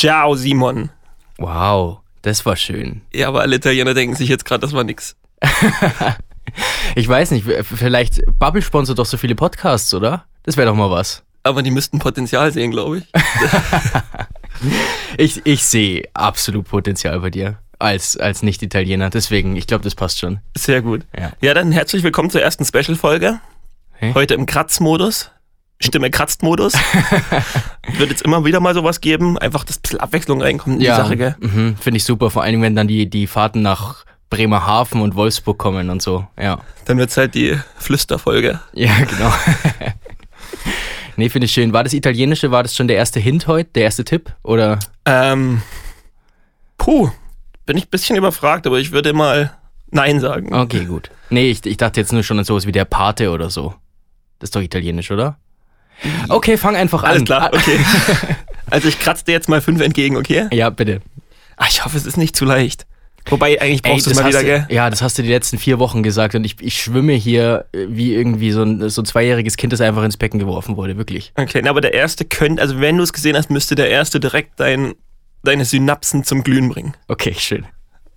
Ciao, Simon. Wow, das war schön. Ja, aber alle Italiener denken sich jetzt gerade, das war nix. Ich weiß nicht, vielleicht Bubble sponsert doch so viele Podcasts, oder? Das wäre doch mal was. Aber die müssten Potenzial sehen, glaube ich. Ich, ich sehe absolut Potenzial bei dir als, als Nicht-Italiener. Deswegen, ich glaube, das passt schon. Sehr gut. Ja. Ja, dann herzlich willkommen zur ersten Special-Folge. Hey. Heute im Kratzmodus. Stimme kratzt-Modus. Wird jetzt immer wieder mal sowas geben. Einfach, dass ein bisschen Abwechslung reinkommt in die Sache, gell? mhm, finde ich super. Vor allem, wenn dann die, die Fahrten nach Bremerhaven und Wolfsburg kommen und so. Ja, Dann wird's halt die Flüsterfolge. ja genau. nee, finde ich schön. War das Italienische, war das schon der erste Hint heute, der erste Tipp? Oder? Ähm, puh, bin ich ein bisschen überfragt, aber ich würde mal Nein sagen. Okay, gut. Nee, ich, ich dachte jetzt nur schon an sowas wie der Pate oder so. Das ist doch italienisch, oder? Okay, fang einfach an. Alles klar, okay. also ich kratze dir jetzt mal fünf entgegen, okay? Ja, bitte. Ah, ich hoffe, es ist nicht zu leicht. Wobei, eigentlich brauchst du es mal wieder, du, gell? Ja, das hast du die letzten vier Wochen gesagt und ich, ich schwimme hier äh, wie irgendwie so ein, so ein zweijähriges Kind, das einfach ins Becken geworfen wurde, wirklich. Okay, na, aber der erste könnte, also wenn du es gesehen hast, müsste der erste direkt dein, deine Synapsen zum Glühen bringen. Okay, schön.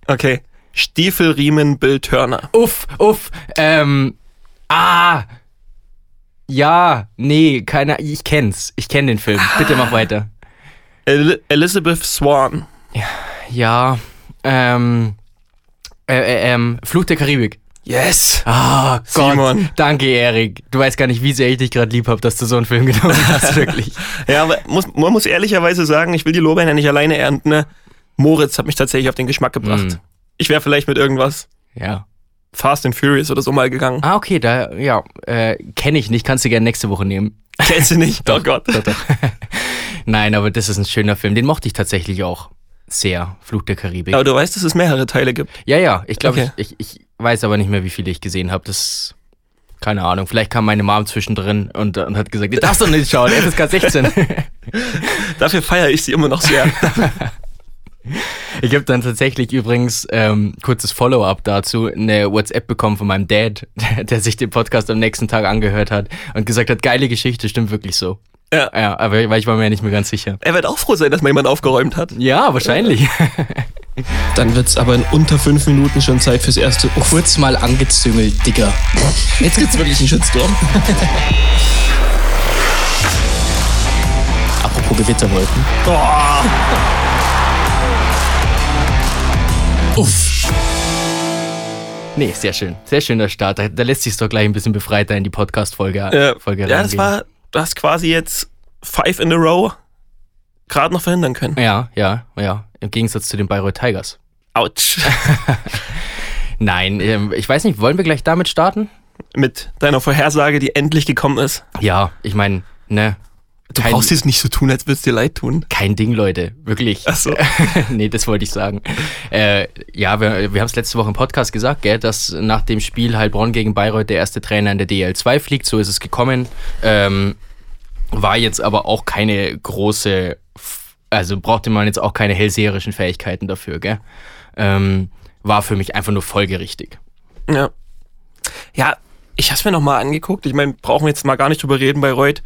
Okay. Stiefelriemen Bill Turner. Uff, uff, ähm, ah, ja, nee, keine, ich kenn's, ich kenn den Film. Bitte mach weiter. El Elizabeth Swan. Ja, ähm, äh, äh, ähm, Fluch der Karibik. Yes! Ah, Gott. Simon. Danke, Erik. Du weißt gar nicht, wie sehr ich dich gerade lieb hab, dass du so einen Film genommen hast, wirklich. Ja, aber muss, man muss ehrlicherweise sagen, ich will die Lorbeeren ja nicht alleine ernten. Ne? Moritz hat mich tatsächlich auf den Geschmack gebracht. Mm. Ich wäre vielleicht mit irgendwas Ja. Fast and Furious oder so mal gegangen. Ah, okay, da, ja, äh, kenne ich nicht, kannst du gerne nächste Woche nehmen. Kennst du nicht? oh Gott. Doch, doch. Nein, aber das ist ein schöner Film. Den mochte ich tatsächlich auch sehr. Fluch der Karibik. Aber du weißt, dass es mehrere Teile gibt. Ja, ja, ich glaube, Okay. ich, ich, ich weiß aber nicht mehr, wie viele ich gesehen habe. Das, keine Ahnung. Vielleicht kam meine Mom zwischendrin und, und hat gesagt, ihr darfst doch nicht schauen, FSK 16. Dafür feiere ich sie immer noch sehr. Ich habe dann tatsächlich übrigens, ähm, kurzes Follow-up dazu, eine WhatsApp bekommen von meinem Dad, der, sich den Podcast am nächsten Tag angehört hat und gesagt hat, geile Geschichte, stimmt wirklich so. Ja. Ja, aber weil ich war mir ja nicht mehr ganz sicher. Er wird auch froh sein, dass mal jemand aufgeräumt hat. Ja, wahrscheinlich. Dann wird es aber in unter fünf Minuten schon Zeit fürs erste. Uff. Kurz mal angezüngelt, Digga. Jetzt gibt's wirklich einen Shitstorm. Apropos Gewitterwolken. Uff. Nee, sehr schön. Sehr schöner Start. Da, da lässt sich doch gleich ein bisschen befreiter in die Podcast-Folge Äh, Folge ja, das war, du hast quasi jetzt five in a row gerade noch verhindern können. Ja, ja, ja. Im Gegensatz zu den Bayreuth Tigers. Autsch. Nein, ähm, ich weiß nicht, wollen wir gleich damit starten? Mit deiner Vorhersage, die endlich gekommen ist. Ja, ich meine, ne. Du kein, brauchst jetzt nicht so tun, als würdest dir leid tun. kein Ding, Leute. Wirklich. Ach so. nee, das wollte ich sagen. Äh, ja, wir, wir haben es letzte Woche im Podcast gesagt, gell, dass nach dem Spiel Heilbronn gegen Bayreuth der erste Trainer in der DL2 fliegt. So ist es gekommen. Ähm, war jetzt aber auch keine große, also brauchte man jetzt auch keine hellseherischen Fähigkeiten dafür, gell? Ähm, war für mich einfach nur folgerichtig. Ja. Ja, ich hab's mir nochmal angeguckt. Ich meine, brauchen wir jetzt mal gar nicht drüber reden bei Reut.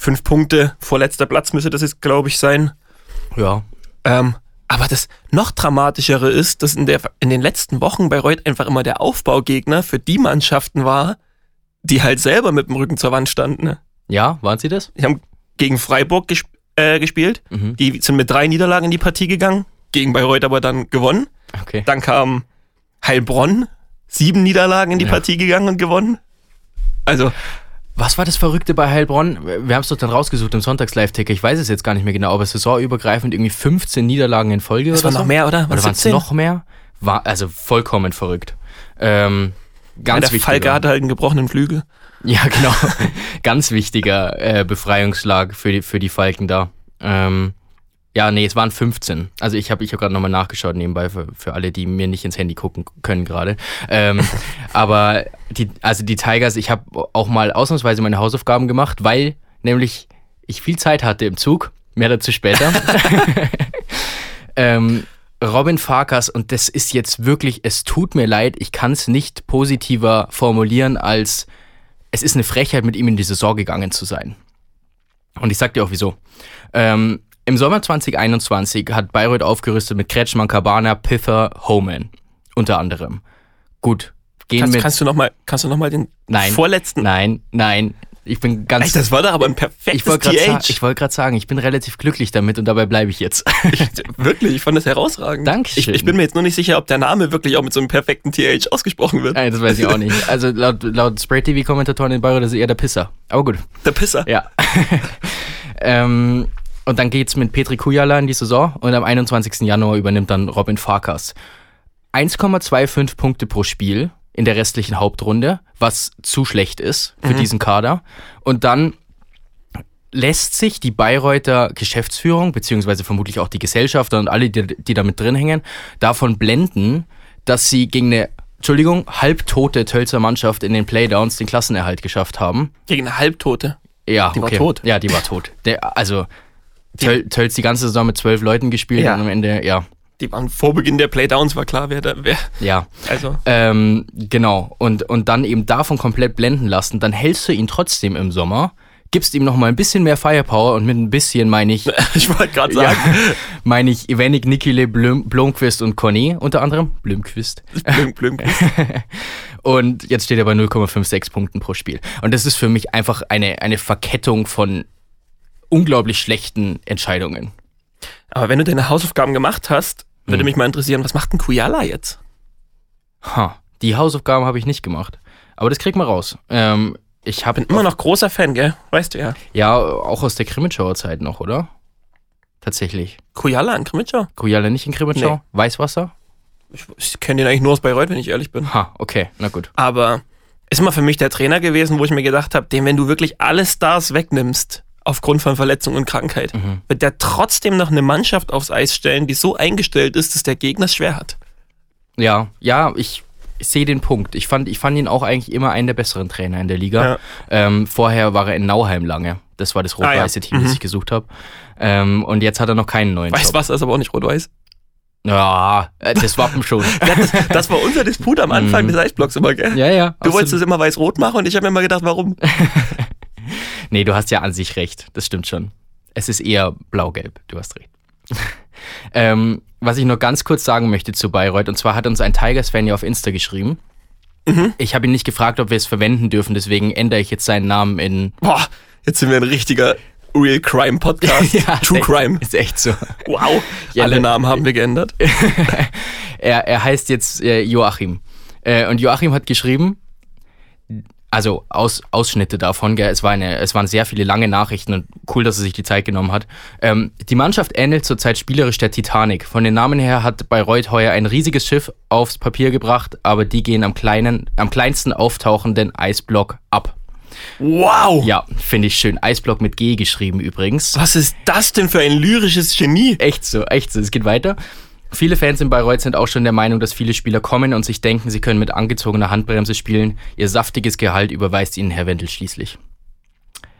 Fünf Punkte, vorletzter Platz müsste das jetzt, glaube ich, sein. Ja. Ähm, aber das noch dramatischere ist, dass in, der, in den letzten Wochen bei Reut einfach immer der Aufbaugegner für die Mannschaften war, die halt selber mit dem Rücken zur Wand standen. Ne? Ja, waren sie das? Die haben gegen Freiburg gesp äh, gespielt. Mhm. Die sind mit drei Niederlagen in die Partie gegangen, gegen Bayreuth aber dann gewonnen. Okay. Dann kam Heilbronn, sieben Niederlagen in die Ja. Partie gegangen und gewonnen. Also, Was war das Verrückte bei Heilbronn? Wir haben es doch dann rausgesucht im Sonntags-Live-Ticker. Ich weiß es jetzt gar nicht mehr genau, aber saisonübergreifend irgendwie 15 Niederlagen in Folge das oder war so. noch mehr, oder? Oder waren es 17? noch mehr? War, also vollkommen verrückt. Ähm, Ja, ganz der wichtiger. Falke hatte halt einen gebrochenen Flügel. Ja, genau. ganz wichtiger äh, Befreiungsschlag für die, für die Falken da. Ähm, ja, nee, es waren 15. Also ich habe ich hab gerade nochmal nachgeschaut nebenbei für, für alle, die mir nicht ins Handy gucken können gerade. Ähm, aber die, also die Tigers, ich habe auch mal ausnahmsweise meine Hausaufgaben gemacht, weil nämlich ich viel Zeit hatte im Zug. Mehr dazu später. ähm, Robin Farkas, und das ist jetzt wirklich, es tut mir leid, ich kann es nicht positiver formulieren als es ist eine Frechheit, mit ihm in die Saison gegangen zu sein. Und ich sag dir auch wieso. Ähm, Im Sommer 2021 hat Bayreuth aufgerüstet mit Kretschmann, Cabana, Pither, Homan. Unter anderem. Gut. Gehen Kannst, mit. kannst du nochmal noch mal den Nein. vorletzten. nein, nein. Ich bin ganz. Ey, das war doch aber ein ich perfektes wollte gerade sa TH. ich wollt grad sagen, ich bin relativ glücklich damit und dabei bleibe ich jetzt. wirklich, ich fand das herausragend. Dankeschön. Ich, ich bin mir jetzt nur nicht sicher, ob der Name wirklich auch mit so einem perfekten TH ausgesprochen wird. Nein, das weiß ich auch nicht. Also laut, laut Spray TV-Kommentatoren in Bayreuth ist er eher der Pisser. Aber gut. Der Pisser. Ja. ähm, und dann geht's mit Petri Kujala in die Saison und am 21. Januar übernimmt dann Robin Farkas. 1,25 Punkte pro Spiel in der restlichen Hauptrunde, was zu schlecht ist für diesen Kader. Und dann lässt sich die Bayreuther Geschäftsführung, beziehungsweise vermutlich auch die Gesellschafter und alle, die, die da mit drin hängen, davon blenden, dass sie gegen eine, Entschuldigung, halbtote Tölzer Mannschaft in den Playdowns den Klassenerhalt geschafft haben. Gegen eine Halbtote. Ja, Die war okay. tot. Ja, die war tot. Der, also, Töl, Tölz die ganze Saison mit zwölf Leuten gespielt Ja. und am Ende, ja, Die waren vor Beginn der Playdowns, war klar, wer da, wer. ja. Also, Ähm, genau. Und, und dann eben davon komplett blenden lassen, dann hältst du ihn trotzdem im Sommer, gibst ihm noch mal ein bisschen mehr Firepower und mit ein bisschen meine ich, ich wollte gerade ja, sagen, meine ich Evenik, Nikile, Blom, Blomqvist und Conny unter anderem. Blomqvist. blüm, blüm. Und jetzt steht er bei 0,56 Punkten pro Spiel. Und das ist für mich einfach eine, eine Verkettung von unglaublich schlechten Entscheidungen. Aber wenn du deine Hausaufgaben gemacht hast, würde Hm. mich mal interessieren, was macht denn Kujala jetzt? Ha, die Hausaufgaben habe ich nicht gemacht. Aber das kriegt man raus. Ähm, ich habe Immer noch großer Fan, gell? Weißt du ja. Ja, auch aus der Krimitschauer Zeit noch, oder? Tatsächlich. Kujala in Krimitschau? Kujala nicht in Krimitschau? Nee. Weißwasser? Ich, ich kenne den eigentlich nur aus Bayreuth, wenn ich ehrlich bin. Ha, okay, na gut. Aber ist mal für mich der Trainer gewesen, wo ich mir gedacht habe, dem, wenn du wirklich alle Stars wegnimmst, aufgrund von Verletzung und Krankheit, Mhm. wird der trotzdem noch eine Mannschaft aufs Eis stellen, die so eingestellt ist, dass der Gegner es schwer hat. Ja, ja, ich, ich sehe den Punkt. Ich fand, ich fand ihn auch eigentlich immer einen der besseren Trainer in der Liga. Ja. Ähm, vorher war er in Nauheim lange. Das war das Ah, ja. rot-weiße Team, das ich gesucht habe. Ähm, und jetzt hat er noch keinen neuen Weißt Job. was, ist aber auch nicht rot-weiß. Ja, äh, das Wappen schon. Das, das war unser Disput am Anfang Mhm. des Eisblocks immer, gell? ja, ja. Du wolltest es immer weiß-rot machen und ich habe mir immer gedacht, warum? Nee, du hast ja an sich recht. Das stimmt schon. Es ist eher blau-gelb. Du hast recht. ähm, was ich nur ganz kurz sagen möchte zu Bayreuth, und zwar hat uns ein Tigers-Fan ja auf Insta geschrieben. Mhm. Ich habe ihn nicht gefragt, ob wir es verwenden dürfen, deswegen ändere ich jetzt seinen Namen in Boah, jetzt sind wir ein richtiger Real Crime Podcast. True ist echt- Crime. Ist echt so. Wow. Ja, Alle Namen haben wir geändert. Er, er heißt jetzt äh, Joachim. Äh, und Joachim hat geschrieben, also aus, Ausschnitte davon, gell, es, war eine, es waren sehr viele lange Nachrichten und cool, dass er sich die Zeit genommen hat. Ähm, die Mannschaft ähnelt zurzeit spielerisch der Titanic. Von den Namen her hat Bayreuth heuer ein riesiges Schiff aufs Papier gebracht, aber die gehen am, kleinen, am kleinsten auftauchenden Eisblock ab. Wow. Ja, finde ich schön. Eisblock mit G geschrieben übrigens. Was ist das denn für ein lyrisches Genie? Echt so, echt so. Es geht weiter. Viele Fans in Bayreuth sind auch schon der Meinung, dass viele Spieler kommen und sich denken, sie können mit angezogener Handbremse spielen. Ihr saftiges Gehalt überweist ihnen Herr Wendel schließlich.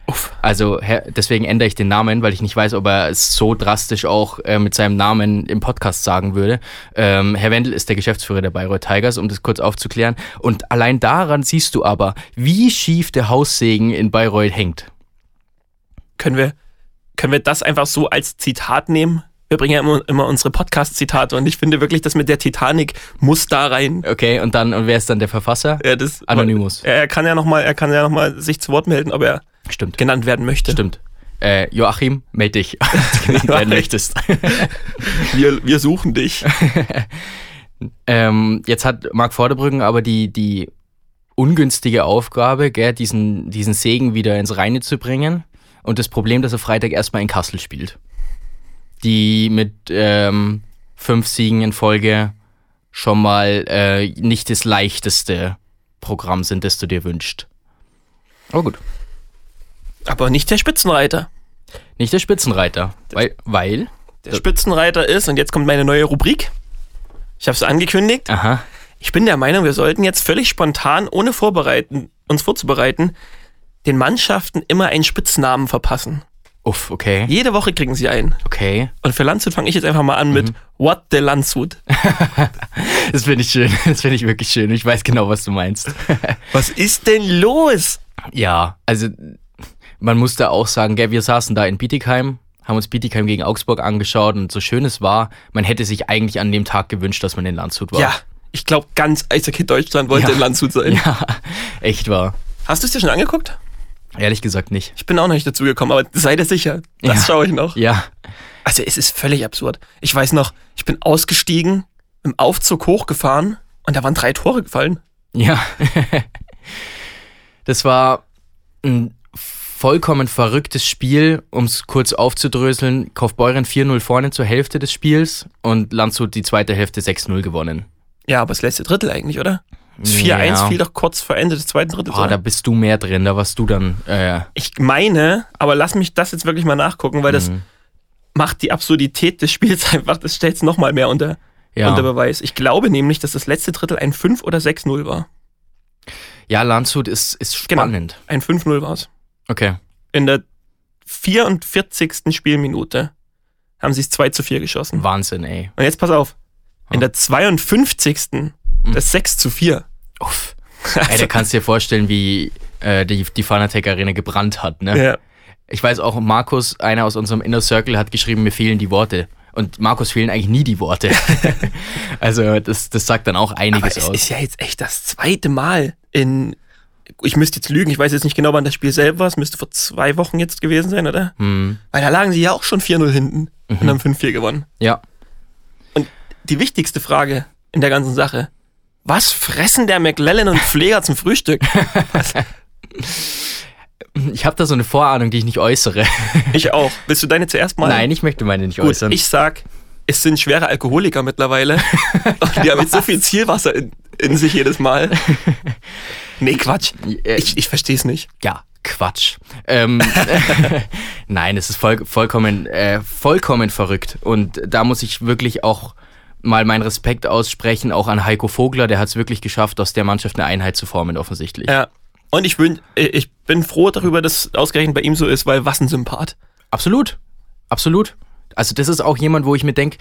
Uff. Also Herr, deswegen ändere ich den Namen, weil ich nicht weiß, ob er es so drastisch auch äh, mit seinem Namen im Podcast sagen würde. Ähm, Herr Wendel ist der Geschäftsführer der Bayreuth Tigers, um das kurz aufzuklären. Und allein daran siehst du aber, wie schief der Haussegen in Bayreuth hängt. Können wir, können wir das einfach so als Zitat nehmen? Wir bringen ja immer, immer unsere Podcast-Zitate und ich finde wirklich, das mit der Titanic muss da rein. Okay, und dann, und wer ist dann der Verfasser? Ja, das, Anonymous. Er, er kann ja nochmal, er kann ja noch mal sich zu Wort melden, ob er Stimmt. genannt werden möchte. Stimmt. Äh, Joachim, melde dich, wenn du werden möchtest. Wir, wir suchen dich. ähm, jetzt hat Marc Vorderbrücken aber die, die ungünstige Aufgabe, gell, diesen, diesen Segen wieder ins Reine zu bringen. Und das Problem, dass er Freitag erstmal in Kassel spielt. Die mit ähm, fünf Siegen in Folge schon mal äh, nicht das leichteste Programm sind, das du dir wünschst. Aber gut. Aber nicht der Spitzenreiter. Nicht der Spitzenreiter. Weil, weil Der Spitzenreiter ist, und jetzt kommt meine neue Rubrik. Ich habe es angekündigt. aha, Ich bin der Meinung, wir sollten jetzt völlig spontan, ohne vorbereiten, uns vorzubereiten, den Mannschaften immer einen Spitznamen verpassen. Uff, okay, Jede Woche kriegen sie einen. okay. Und für Landshut fange ich jetzt einfach mal an mit What the Landshut. Das finde ich schön. Das finde ich wirklich schön. Ich weiß genau, was du meinst. Was ist denn los? ja, also man muss da auch sagen, gell, wir saßen da in Bietigheim, haben uns Bietigheim gegen Augsburg angeschaut und so schön es war, man hätte sich eigentlich an dem Tag gewünscht, dass man in Landshut war. Ja, ich glaube, ganz Eishockey Deutschland wollte Ja. in Landshut sein. Ja, echt war. Hast du es dir schon angeguckt? Ehrlich gesagt nicht. Ich bin auch noch nicht dazu gekommen, aber sei dir sicher, das Ja. schaue ich noch. Ja, Also es ist völlig absurd. Ich weiß noch, ich bin ausgestiegen, im Aufzug hochgefahren und da waren drei Tore gefallen. ja. das war ein vollkommen verrücktes Spiel, um es kurz aufzudröseln. Kaufbeuren 4-0 vorne zur Hälfte des Spiels und Landshut die zweite Hälfte 6-0 gewonnen. Ja, aber das letzte Drittel eigentlich, oder? Das Ja. 4-1 fiel doch kurz vor Ende des zweiten Drittels. Ah, da bist du mehr drin, da warst du dann. Äh, Ich meine, aber lass mich das jetzt wirklich mal nachgucken, weil das Mhm. macht die Absurdität des Spiels einfach, das stellt es nochmal mehr unter, ja. unter Beweis. Ich glaube nämlich, dass das letzte Drittel ein 5 oder 6-0 war. ja, Landshut ist, ist Genau. spannend. Ein 5-0 war es. Okay. In der 44. Spielminute haben sie es 2 zu 4 geschossen. Wahnsinn, ey. Und jetzt pass auf. In der 52. das 6 zu 4. Uff. Ey, da kannst du dir vorstellen, wie äh, die, die Fanatec Arena gebrannt hat, ne? Ja. Ich weiß auch, Markus, einer aus unserem Inner Circle, hat geschrieben, mir fehlen die Worte. Und Markus fehlen eigentlich nie die Worte. also, das, das sagt dann auch Aber einiges es aus. ist ja jetzt echt das zweite Mal in. Ich müsste jetzt lügen, ich weiß jetzt nicht genau, wann das Spiel selber war. Es müsste vor zwei Wochen jetzt gewesen sein, oder? Hm, Weil da lagen sie ja auch schon 4-0 hinten und haben 5-4 gewonnen. ja. Die wichtigste Frage in der ganzen Sache. Was fressen der McLellan und Pfleger zum Frühstück? Ich habe da so eine Vorahnung, die ich nicht äußere. Ich auch. Willst du deine zuerst mal? Nein, ich möchte meine nicht Gut, äußern. ich sag, es sind schwere Alkoholiker mittlerweile. und die haben jetzt so viel Zielwasser in, in sich jedes Mal. Nee, Quatsch. Äh, Ich, ich verstehe es nicht. Ja, Quatsch. Ähm, Nein, es ist voll, vollkommen, äh, vollkommen verrückt. Und da muss ich wirklich auch mal meinen Respekt aussprechen, auch an Heiko Vogler, der hat es wirklich geschafft, aus der Mannschaft eine Einheit zu formen, offensichtlich. Ja. Und ich bin, ich bin froh darüber, dass ausgerechnet bei ihm so ist, weil was ein Sympath. Absolut. Absolut. Also, das ist auch jemand, wo ich mir denke,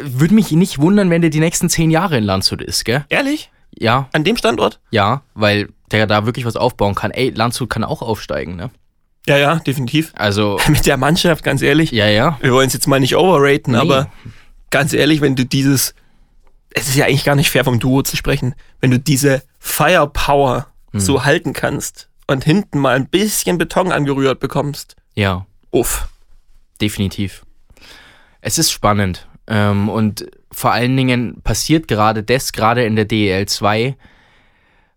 würde mich nicht wundern, wenn der die nächsten zehn Jahre in Landshut ist, gell? Ehrlich? Ja, An dem Standort? ja, weil der da wirklich was aufbauen kann. Ey, Landshut kann auch aufsteigen, ne? Ja, ja, definitiv. Also, Mit der Mannschaft, ganz ehrlich. ja, ja. Wir wollen es jetzt mal nicht overraten, Nee. aber ganz ehrlich, wenn du dieses, es ist ja eigentlich gar nicht fair vom Duo zu sprechen, wenn du diese Firepower Hm. so halten kannst und hinten mal ein bisschen Beton angerührt bekommst. Ja. Uff. definitiv. Es ist spannend. Ähm, und vor allen Dingen passiert gerade das, gerade in der DEL 2,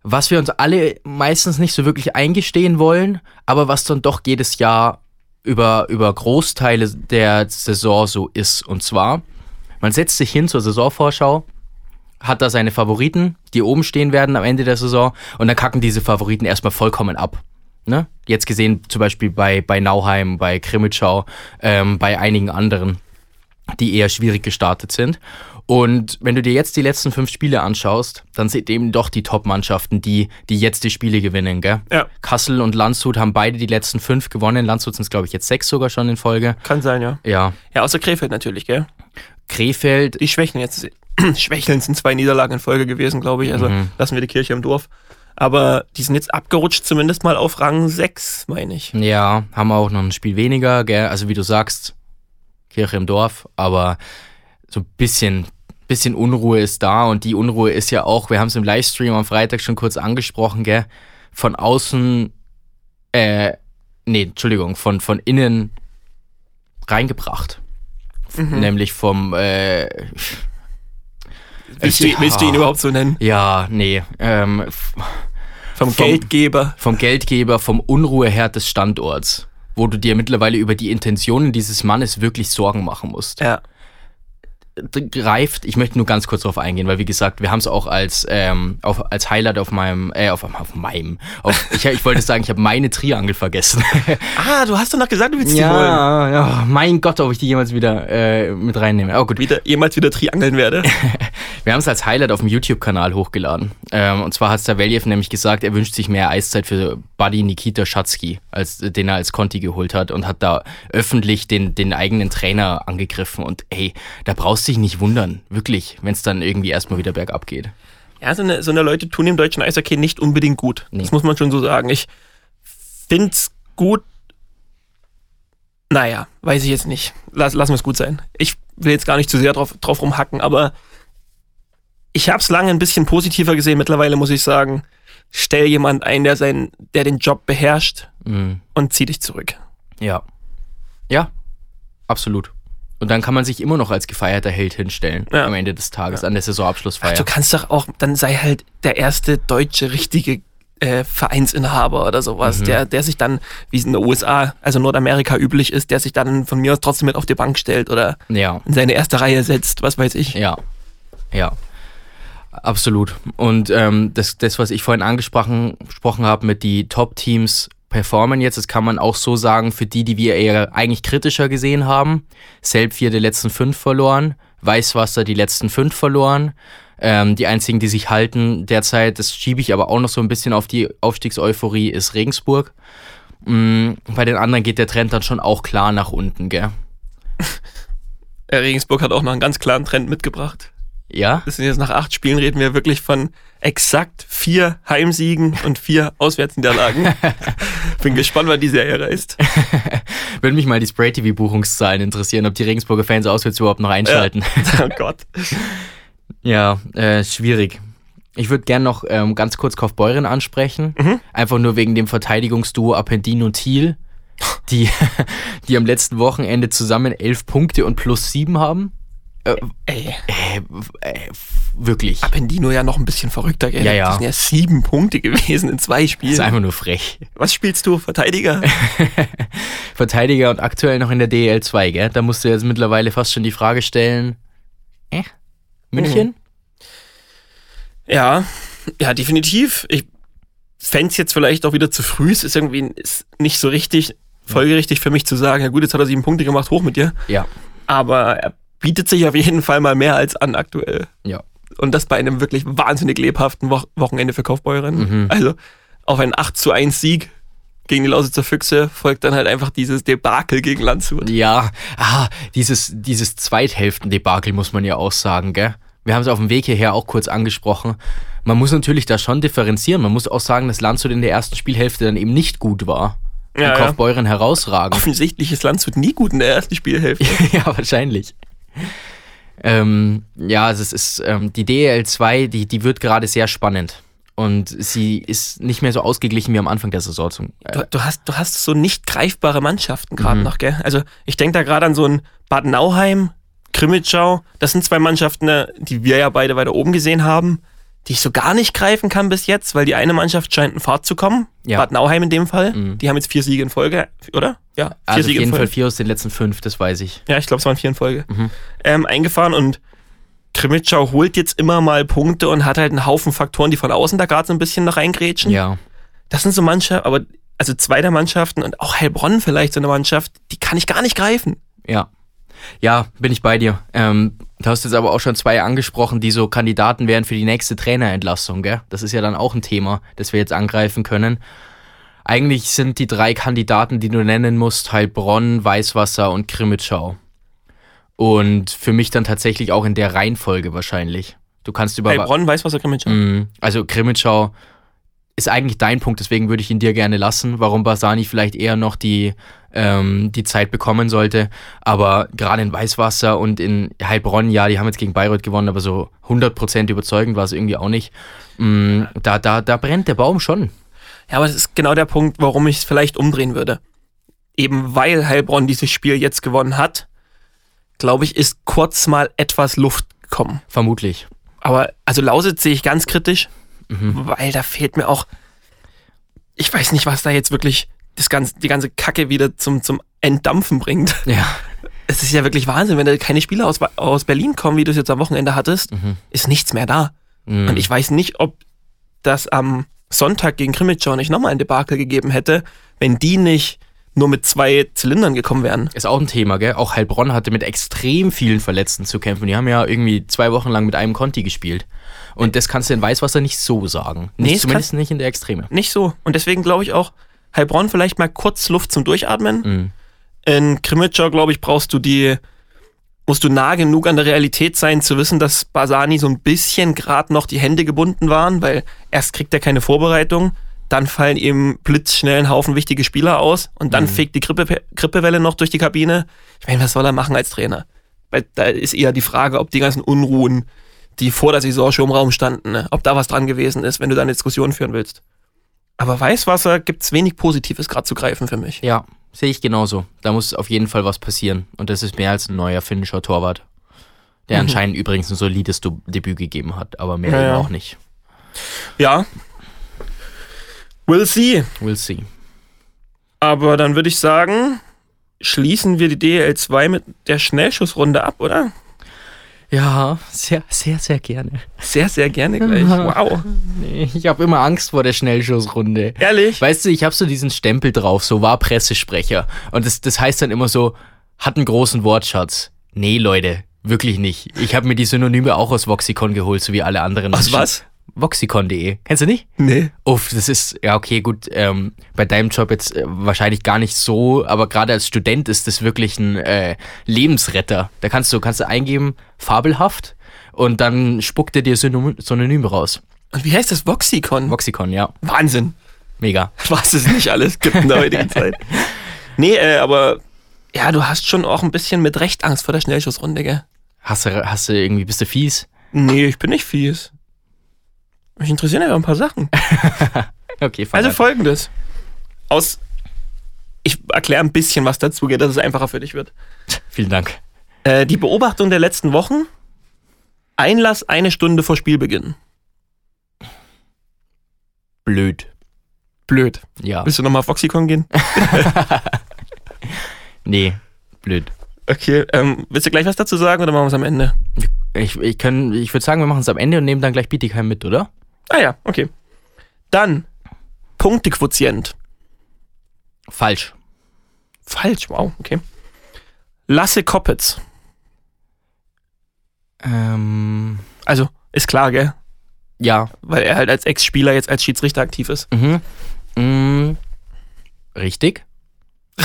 was wir uns alle meistens nicht so wirklich eingestehen wollen, aber was dann doch jedes Jahr über, über Großteile der Saison so ist. Und zwar, man setzt sich hin zur Saisonvorschau, hat da seine Favoriten, die oben stehen werden am Ende der Saison und dann kacken diese Favoriten erstmal vollkommen ab. Ne? Jetzt gesehen zum Beispiel bei, bei Nauheim, bei Krimitschau, ähm, bei einigen anderen, die eher schwierig gestartet sind. Und wenn du dir jetzt die letzten fünf Spiele anschaust, dann sind eben doch die Top-Mannschaften, die, die jetzt die Spiele gewinnen. Gell? Ja. Kassel und Landshut haben beide die letzten fünf gewonnen. Landshut sind es, glaube ich, jetzt sechs sogar schon in Folge. Kann sein, ja. Ja, Ja, außer Krefeld natürlich, gell? Krefeld, Die schwächeln jetzt. Schwächeln sind zwei Niederlagen in Folge gewesen, glaube ich. Also Mhm. lassen wir die Kirche im Dorf. Aber die sind jetzt abgerutscht, zumindest mal auf Rang 6, meine ich. Ja, haben auch noch ein Spiel weniger, gell? Also wie du sagst, Kirche im Dorf, aber so ein bisschen, bisschen Unruhe ist da und die Unruhe ist ja auch, wir haben es im Livestream am Freitag schon kurz angesprochen, gell? Von außen, äh, nee, Entschuldigung, von, von innen reingebracht. Mhm. Nämlich vom, äh, Willst, du, ich- willst du ihn überhaupt so nennen? ja, nee, ähm, Vom, Vom- Geldgeber. vom Geldgeber, vom Unruheherd des Standorts, wo du dir mittlerweile über die Intentionen dieses Mannes wirklich Sorgen machen musst. Ja. Greift, ich möchte nur ganz kurz darauf eingehen, weil wie gesagt, wir haben es auch als, ähm, auf, als Highlight auf meinem, äh, auf, auf meinem, auf, ich, ich wollte sagen, ich habe meine Triangel vergessen. Ah, du hast doch noch gesagt, du willst die holen. ja, ja, mein Gott, ob ich die jemals wieder äh, mit reinnehme. Aber gut, Wieder, jemals wieder triangeln werde. wir haben es als Highlight auf dem YouTube-Kanal hochgeladen. Ähm, und zwar hat Saveljev nämlich gesagt, er wünscht sich mehr Eiszeit für Buddy Nikita Schatzky, als, den er als Conti geholt hat und hat da öffentlich den, den eigenen Trainer angegriffen. Und ey, da brauchst du dich nicht wundern, wirklich, wenn es dann irgendwie erstmal wieder bergab geht. Ja, so eine, so eine Leute tun im deutschen Eishockey nicht unbedingt gut. Nee. Das muss man schon so sagen. Ich find's gut, Naja, weiß ich jetzt nicht. Lass, lassen wir es gut sein. Ich will jetzt gar nicht zu sehr drauf, drauf rumhacken, aber ich habe es lange ein bisschen positiver gesehen. Mittlerweile muss ich sagen, stell jemand ein, der, sein, der den Job beherrscht Mhm. und zieh dich zurück. Ja. Ja, absolut. Und dann kann man sich immer noch als gefeierter Held hinstellen Ja. am Ende des Tages, an der Ach, Saisonabschlussfeier. du kannst doch auch, dann sei halt der erste deutsche richtige äh, Vereinsinhaber oder sowas, Mhm. der, der sich dann, wie es in den USA, also Nordamerika üblich ist, der sich dann von mir aus trotzdem mit auf die Bank stellt oder ja. in seine erste Reihe setzt, was weiß ich. Ja, ja, absolut. Und ähm, das, das, was ich vorhin angesprochen gesprochen habe mit die Top-Teams performen jetzt, das kann man auch so sagen für die, die wir eher eigentlich kritischer gesehen haben. Selb vier der letzten fünf verloren, Weißwasser die letzten fünf verloren. Ähm, die einzigen, die sich halten derzeit, das schiebe ich aber auch noch so ein bisschen auf die Aufstiegseuphorie, ist Regensburg. Mm, bei den anderen geht der Trend dann schon auch klar nach unten, gell? Regensburg hat auch noch einen ganz klaren Trend mitgebracht. Ja? Das sind jetzt nach acht Spielen reden wir wirklich von exakt vier Heimsiegen und vier Auswärtsniederlagen. Bin gespannt, wann die Serie reißt. Würde mich mal die Spray TV Buchungszahlen interessieren, ob die Regensburger Fans auswärts überhaupt noch einschalten. oh Gott. Ja, äh, schwierig. Ich würde gern noch ähm, ganz kurz Kaufbeuren ansprechen. Mhm. Einfach nur wegen dem Verteidigungsduo Appendino Thiel, die, die am letzten Wochenende zusammen elf Punkte und plus sieben haben. Äh, Ey, äh, äh, wirklich. Appendino ja noch ein bisschen verrückter, gell? Ja, ja. Das sind ja sieben Punkte gewesen in zwei Das ist Spielen. einfach nur frech. Was spielst du? Verteidiger? Verteidiger und aktuell noch in der DEL 2, gell? Da musst du jetzt mittlerweile fast schon die Frage stellen: Äh? München? Ja, ja, definitiv. Ich fände es jetzt vielleicht auch wieder zu früh. Es ist irgendwie ist nicht so richtig folgerichtig für mich zu sagen, ja gut, jetzt hat er sieben Punkte gemacht, hoch mit dir. Ja. Aber er bietet sich auf jeden Fall mal mehr als an aktuell. Ja. Und das bei einem wirklich wahnsinnig lebhaften Wo Wochenende für Kaufbeuren. Mhm. Also auf einen 8 zu 1 Sieg gegen die Lausitzer Füchse folgt dann halt einfach dieses Debakel gegen Landshut. Ja, ah, dieses, dieses Zweithälften-Debakel muss man ja auch sagen, gell? Wir haben es auf dem Weg hierher auch kurz angesprochen. Man muss natürlich da schon differenzieren. Man muss auch sagen, dass Landshut in der ersten Spielhälfte dann eben nicht gut war. Ja, ja. Kaufbeuren herausragend. Offensichtlich ist Landshut nie gut in der ersten Spielhälfte. ja, wahrscheinlich. Ähm, ja, also es ist ähm, die DEL 2, die, die wird gerade sehr spannend. Und sie ist nicht mehr so ausgeglichen wie am Anfang der Saison. Äh, Du, du, hast, du hast so nicht greifbare Mannschaften gerade Mhm. noch, gell? Also ich denke da gerade an so ein Bad Nauheim, Krimitschau. Das sind zwei Mannschaften, äh, die wir ja beide weiter oben gesehen haben, die ich so gar nicht greifen kann bis jetzt, weil die eine Mannschaft scheint in Fahrt zu kommen. Ja. Bad Nauheim in dem Fall. Mhm. Die haben jetzt vier Siege in Folge, oder? Ja, vier also auf Siege in jeden Folge. Fall vier aus den letzten fünf, das weiß ich. Ja, ich glaube, es waren vier in Folge. Mhm. Ähm, eingefahren und Krimitschau holt jetzt immer mal Punkte und hat halt einen Haufen Faktoren, die von außen da gerade so ein bisschen noch reingrätschen. Ja. Das sind so Mannschaften, aber also zwei der Mannschaften und auch Heilbronn vielleicht so eine Mannschaft, die kann ich gar nicht greifen. Ja. Ja, bin ich bei dir. Ähm, du hast jetzt aber auch schon zwei angesprochen, die so Kandidaten wären für die nächste Trainerentlassung, gell? Das ist ja dann auch ein Thema, das wir jetzt angreifen können. Eigentlich sind die drei Kandidaten, die du nennen musst, Heilbronn, Weißwasser und Krimitschau. Und für mich dann tatsächlich auch in der Reihenfolge wahrscheinlich. Du kannst über. Heilbronn weiß, was er Krimitschau. Mm, Also Krimitschau ist eigentlich dein Punkt, deswegen würde ich ihn dir gerne lassen, warum Basani vielleicht eher noch die, ähm, die Zeit bekommen sollte. Aber gerade in Weißwasser und in Heilbronn, ja, die haben jetzt gegen Bayreuth gewonnen, aber so 100% überzeugend war es irgendwie auch nicht. Mm, da, da, da brennt der Baum schon. Ja, aber das ist genau der Punkt, warum ich es vielleicht umdrehen würde. Eben weil Heilbronn dieses Spiel jetzt gewonnen hat, glaube ich, ist kurz mal etwas Luft gekommen. Vermutlich. Aber also Lausitz sehe ich ganz kritisch, Mhm. weil da fehlt mir auch, ich weiß nicht, was da jetzt wirklich das ganze, die ganze Kacke wieder zum, zum Entdampfen bringt. Ja. Es ist ja wirklich Wahnsinn, wenn da keine Spieler aus, aus Berlin kommen, wie du es jetzt am Wochenende hattest, Mhm. ist nichts mehr da. Mm. Und ich weiß nicht, ob das am Sonntag gegen Krimitschau nicht nochmal ein Debakel gegeben hätte, wenn die nicht nur mit zwei Zylindern gekommen wären. Ist auch ein Thema, gell? Auch Heilbronn hatte mit extrem vielen Verletzten zu kämpfen. Die haben ja irgendwie zwei Wochen lang mit einem Conti gespielt. Und das kannst du in Weißwasser nicht so sagen. Nee, Nicht, es zumindest nicht in der Extreme. Nicht so. Und deswegen glaube ich auch, Heilbronn vielleicht mal kurz Luft zum Durchatmen. Mhm. In Krimitschau, glaube ich, brauchst du die, musst du nah genug an der Realität sein, zu wissen, dass Basani so ein bisschen gerade noch die Hände gebunden waren, weil erst kriegt er keine Vorbereitung, dann fallen ihm blitzschnell ein Haufen wichtige Spieler aus und dann Mhm. fegt die Grippe, Grippewelle noch durch die Kabine. Ich meine, was soll er machen als Trainer? Weil da ist eher die Frage, ob die ganzen Unruhen, die vor der Saison schon im Raum standen, ne, ob da was dran gewesen ist, wenn du da eine Diskussion führen willst. Aber Weißwasser gibt's wenig Positives gerade zu greifen für mich. Ja, sehe ich genauso. Da muss auf jeden Fall was passieren. Und das ist mehr als ein neuer finnischer Torwart. Der Mhm. anscheinend übrigens ein solides Debüt gegeben hat, aber mehr Ja, eben ja. auch nicht. Ja. We'll see. We'll see. Aber dann würde ich sagen, schließen wir die DL2 mit der Schnellschussrunde ab, oder? Ja, sehr, sehr, sehr gerne. Sehr, sehr gerne gleich. Wow. Nee, ich habe immer Angst vor der Schnellschussrunde. Ehrlich? Weißt du, ich habe so diesen Stempel drauf, so war Pressesprecher. Und das, das heißt dann immer so, hat einen großen Wortschatz. Nee, Leute, wirklich nicht. Ich habe mir die Synonyme auch aus Voxicon geholt, so wie alle anderen. Aus was? Voxicon.de. Kennst du nicht? Nee. Uff, das ist, ja, okay, gut, ähm, bei deinem Job jetzt äh, wahrscheinlich gar nicht so, aber gerade als Student ist das wirklich ein äh, Lebensretter. Da kannst du, kannst du eingeben, fabelhaft, und dann spuckt er dir Synonym, Synonyme raus. Und wie heißt das? Voxicon? Voxicon, ja, Wahnsinn. mega. Was es nicht alles gibt in der heutigen Zeit. Nee, äh, aber ja, du hast schon auch ein bisschen mit Recht Angst vor der Schnellschussrunde, gell? Hast du, hast du irgendwie, bist du fies? Nee, ich bin nicht fies. Mich interessieren ja ein paar Sachen. Okay, Also folgendes. Aus. Ich erkläre ein bisschen was dazu, gell, dass es einfacher für dich wird. vielen Dank. Äh, die Beobachtung der letzten Wochen. Einlass eine Stunde vor Spielbeginn. Blöd. Blöd. Ja. Willst du nochmal auf Voxicon gehen? Nee, blöd. Okay, ähm, willst du gleich was dazu sagen oder machen wir es am Ende? Ich, ich, können- ich würde sagen, wir machen es am Ende und nehmen dann gleich Bietigheim mit, oder? Ah ja, okay. Dann Punktequotient. Falsch. Falsch, wow, okay. Lasse Koppitz. Ähm, Also, ist klar, gell? ja. Weil er halt als Ex-Spieler jetzt als Schiedsrichter aktiv ist. Mhm. Mm, richtig.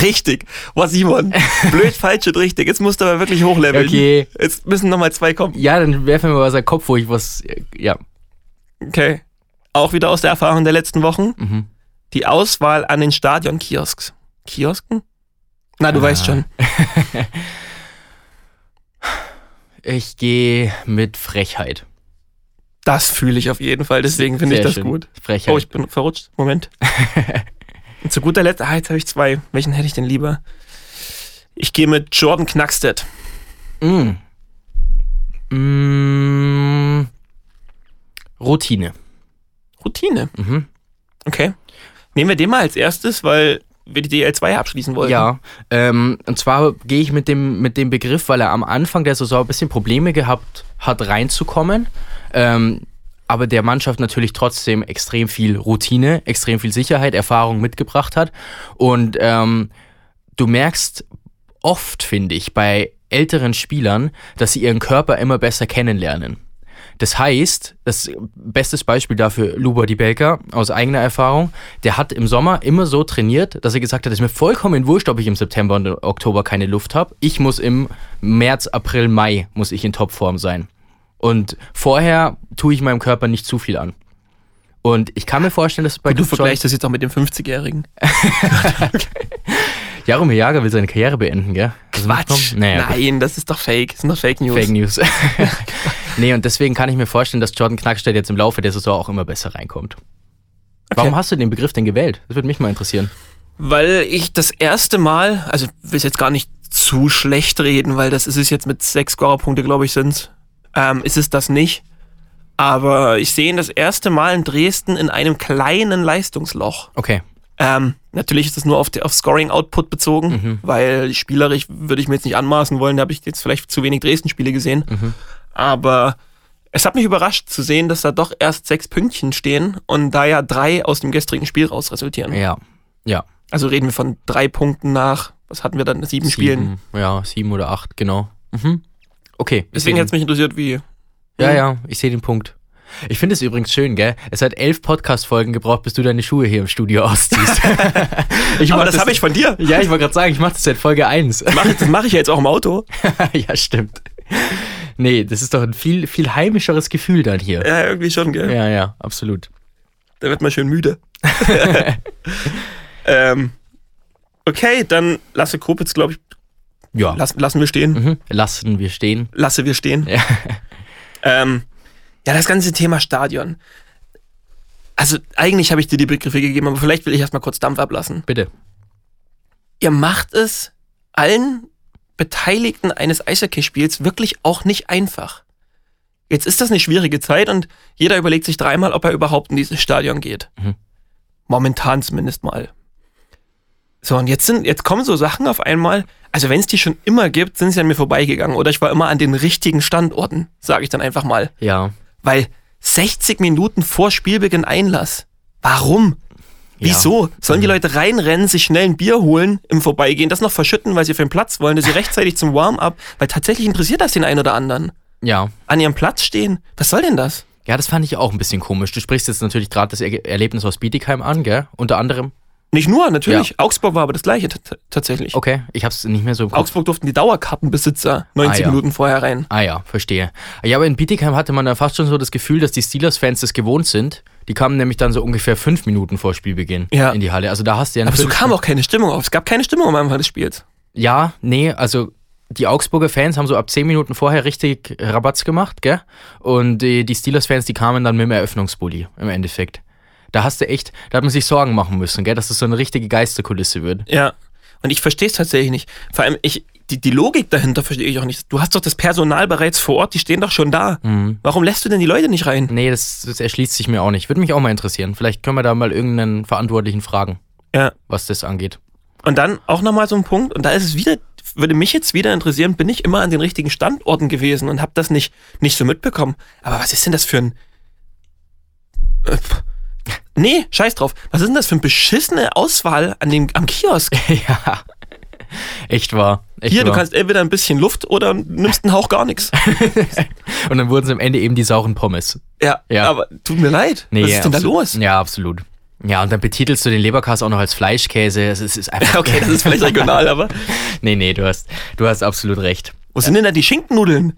Richtig. Boah, Simon. Blöd, falsch und richtig. Jetzt musst du aber wirklich hochleveln. Okay. Jetzt müssen nochmal zwei kommen. Ja, dann werfen wir mal seinen Kopf, wo ich was. Ja. Okay. Auch wieder aus der Erfahrung der letzten Wochen. Mhm. Die Auswahl an den Stadion-Kiosks. Kiosken? Na, du Ah. weißt schon. Ich gehe mit Frechheit. Das fühle ich auf jeden Fall. Deswegen finde ich das schön. gut. Frechheit. Oh, ich bin verrutscht. Moment. Und zu guter Letzt, ah, jetzt habe ich zwei. Welchen hätte ich denn lieber? Ich gehe mit Jordan Knackstedt. Mm. Mm. Routine. Routine. Mhm. Okay. Nehmen wir den mal als erstes, weil wir die DL2 abschließen wollen. Ja, ähm, und zwar gehe ich mit dem, mit dem Begriff, weil er am Anfang der Saison ein bisschen Probleme gehabt hat, reinzukommen. Ähm, aber der Mannschaft natürlich trotzdem extrem viel Routine, extrem viel Sicherheit, Erfahrung mitgebracht hat. Und ähm, du merkst oft, finde ich, bei älteren Spielern, dass sie ihren Körper immer besser kennenlernen. Das heißt, das bestes Beispiel dafür, Luba Di Belka aus eigener Erfahrung, der hat im Sommer immer so trainiert, dass er gesagt hat, es ist mir vollkommen wurscht, ob ich im September und Oktober keine Luft habe. Ich muss im März, April, Mai muss ich in Topform sein. Und vorher tue ich meinem Körper nicht zu viel an. Und ich kann mir vorstellen, dass bei Du John- vergleichst das jetzt auch mit dem 50-Jährigen. Jaromir Jager will seine Karriere beenden, gell? Du mitbekommen? Naja, gut. Nein, das ist doch fake. Das sind doch Fake News. Fake News. nee, und deswegen kann ich mir vorstellen, dass Jordan Knackstedt jetzt im Laufe der Saison auch immer besser reinkommt. Warum hast du den Begriff denn gewählt? Das würde mich mal interessieren. Weil ich das erste Mal, also will es jetzt gar nicht zu schlecht reden, weil das ist es jetzt mit sechs Scorerpunkte, glaube ich, sind ähm, ist es das nicht. Aber ich sehe ihn das erste Mal in Dresden in einem kleinen Leistungsloch. Okay. Ähm, natürlich ist es nur auf, auf Scoring-Output bezogen, Mhm. weil spielerisch würde ich mir jetzt nicht anmaßen wollen, da habe ich jetzt vielleicht zu wenig Dresden-Spiele gesehen. Mhm. Aber es hat mich überrascht zu sehen, dass da doch erst sechs Pünktchen stehen und da ja drei aus dem gestrigen Spiel raus resultieren. Ja. Ja. Also reden wir von drei Punkten nach, was hatten wir dann, sieben, Spielen. Ja, sieben oder acht, genau. Mhm. Okay. Deswegen hat es mich interessiert, wie. Ja, ja, ich sehe den Punkt. Ich finde es übrigens schön, gell? Es hat elf Podcast-Folgen gebraucht, bis du deine Schuhe hier im Studio ausziehst. ich Aber mach das habe ich von dir. Ja, ich wollte gerade sagen, ich mache das seit Folge 1. Mach ich, das mache ich ja jetzt auch im Auto. ja, stimmt. Nee, das ist doch ein viel, viel heimischeres Gefühl dann hier. Ja, irgendwie schon, gell? Ja, ja, absolut. Da wird man schön müde. ähm, okay, dann lasse Kopitz, glaube ich, Ja. lass, lassen wir stehen. Mhm. Lassen wir stehen. Lasse wir stehen. Ja. Ähm, ja, das ganze Thema Stadion. Also eigentlich habe ich dir die Begriffe gegeben, aber vielleicht will ich erstmal kurz Dampf ablassen. Bitte. Ihr macht es allen Beteiligten eines Eishockeyspiels wirklich auch nicht einfach. Jetzt ist das eine schwierige Zeit und jeder überlegt sich dreimal, ob er überhaupt in dieses Stadion geht. Mhm. Momentan zumindest mal. So, und jetzt sind, jetzt kommen so Sachen auf einmal. Also wenn es die schon immer gibt, sind sie an mir vorbeigegangen. Oder ich war immer an den richtigen Standorten, sage ich dann einfach mal. Ja. Weil 60 Minuten vor Spielbeginn Einlass. Warum? Wieso? Sollen die Leute reinrennen, sich schnell ein Bier holen im Vorbeigehen, das noch verschütten, weil sie für den Platz wollen, dass sie rechtzeitig zum Warm-up, weil tatsächlich interessiert das den einen oder anderen. Ja. An ihrem Platz stehen. Was soll denn das? Ja, das fand ich auch ein bisschen komisch. Du sprichst jetzt natürlich gerade das er Erlebnis aus Bietigheim an, gell? Unter anderem. Nicht nur, natürlich. Augsburg war aber das gleiche tatsächlich. Okay, ich hab's nicht mehr so im Kopf. Augsburg durften die Dauerkartenbesitzer 90 Ah, ja. Minuten vorher rein. Ah ja, verstehe. Ja, aber in Bietigheim hatte man da fast schon so das Gefühl, dass die Steelers-Fans das gewohnt sind. Die kamen nämlich dann so ungefähr fünf Minuten vor Spielbeginn Ja. in die Halle. Also da hast du ja Aber so kam auch keine Stimmung auf. Es gab keine Stimmung am Anfang des Spiels. Ja, nee, also die Augsburger Fans haben so ab zehn Minuten vorher richtig Rabatz gemacht, gell? Und die, die Steelers-Fans, die kamen dann mit dem Eröffnungsbully im Endeffekt. Da hast du echt, da hat man sich Sorgen machen müssen, gell? Dass das so eine richtige Geisterkulisse wird. Ja. Und ich verstehe es tatsächlich nicht. Vor allem, ich, die, die Logik dahinter verstehe ich auch nicht. Du hast doch das Personal bereits vor Ort, die stehen doch schon da. Mhm. Warum lässt du denn die Leute nicht rein? Nee, das, das erschließt sich mir auch nicht. Würde mich auch mal interessieren. Vielleicht können wir da mal irgendeinen Verantwortlichen fragen, Ja. was das angeht. Und dann auch nochmal so ein Punkt, und da ist es wieder, würde mich jetzt wieder interessieren, bin ich immer an den richtigen Standorten gewesen und habe das nicht, nicht so mitbekommen. Aber was ist denn das für ein. Äh. Nee, scheiß drauf. Was ist denn das für eine beschissene Auswahl an dem, am Kiosk? ja. Echt wahr. Echt Hier, wahr. du kannst entweder ein bisschen Luft oder nimmst einen Hauch gar nichts. Und dann wurden es am Ende eben die sauren Pommes. Ja, Ja. aber tut mir leid. Nee, was ist denn da los? Ja, absolut. Ja, und dann betitelst du den Leberkas auch noch als Fleischkäse. Es ist, ist einfach. Okay, das ist vielleicht regional, aber Nee, nee, du hast, du hast absolut recht. wo sind denn da die Schinkennudeln?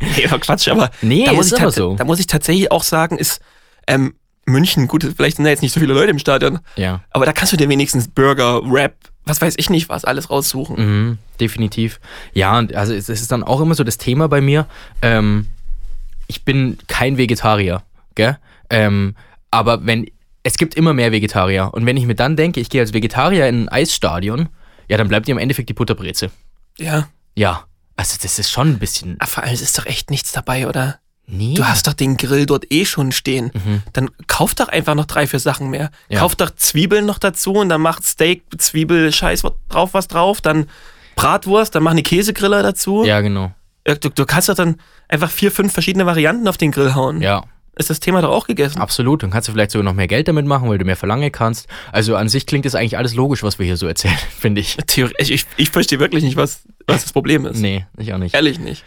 nee, war Quatsch, aber Nee, da, muss ist ich aber so. da muss ich tatsächlich auch sagen, ist ähm, München, gut, vielleicht sind da jetzt nicht so viele Leute im Stadion, Ja. aber da kannst du dir wenigstens Burger, Wrap, was weiß ich nicht was, alles raussuchen. Mhm, definitiv. Ja, und also es ist dann auch immer so das Thema bei mir. Ähm, ich bin kein Vegetarier, gell? Ähm, aber wenn es gibt immer mehr Vegetarier und wenn ich mir dann denke, ich gehe als Vegetarier in ein Eisstadion, ja, dann bleibt dir im Endeffekt die Butterbrezel. Ja, Ja, also das ist schon ein bisschen. aber vor allem es ist doch echt nichts dabei, oder? Nee. Du hast doch den Grill dort eh schon stehen. Dann kauf doch einfach noch drei, vier Sachen mehr. Ja. Kauf doch Zwiebeln noch dazu und dann macht Steak, Zwiebel, Scheiß drauf, was drauf. Dann Bratwurst, dann mach eine Käsegriller dazu. ja, genau. Äh, Du, du kannst doch dann einfach vier, fünf verschiedene Varianten auf den Grill hauen. Ja, Ist das Thema doch auch gegessen? absolut. Dann kannst du vielleicht sogar noch mehr Geld damit machen, weil du mehr verlangen kannst. Also an sich klingt das eigentlich alles logisch, was wir hier so erzählen, finde ich. Theoretisch, ich, ich, ich verstehe wirklich nicht, was, was das Problem ist. Nee, ich auch nicht. Ehrlich nicht.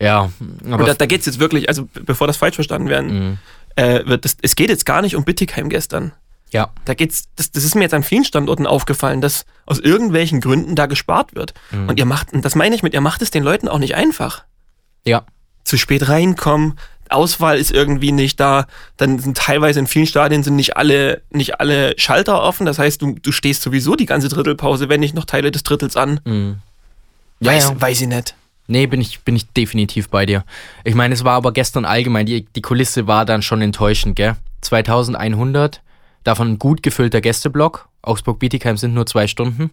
Ja, Und aber da, da geht es jetzt wirklich, also be- bevor das falsch verstanden werden, Mhm. äh, wird das, es geht jetzt gar nicht um Bittigheim gestern. ja, Da geht's, das, das ist mir jetzt an vielen Standorten aufgefallen, dass aus irgendwelchen Gründen da gespart wird. Mhm. Und ihr macht, und das meine ich mit, ihr macht es den Leuten auch nicht einfach. ja, Zu spät reinkommen, Auswahl ist irgendwie nicht da, dann sind teilweise in vielen Stadien sind nicht alle, nicht alle Schalter offen, das heißt, du, du stehst sowieso die ganze Drittelpause, wenn nicht noch Teile des Drittels an. Mhm. Ja, weiß, ja. weiß ich nicht. Nee, bin ich, bin ich definitiv bei dir. Ich meine, es war aber gestern allgemein, die, die Kulisse war dann schon enttäuschend, gell? 2100, davon ein gut gefüllter Gästeblock. Augsburg-Bietigheim sind nur zwei Stunden.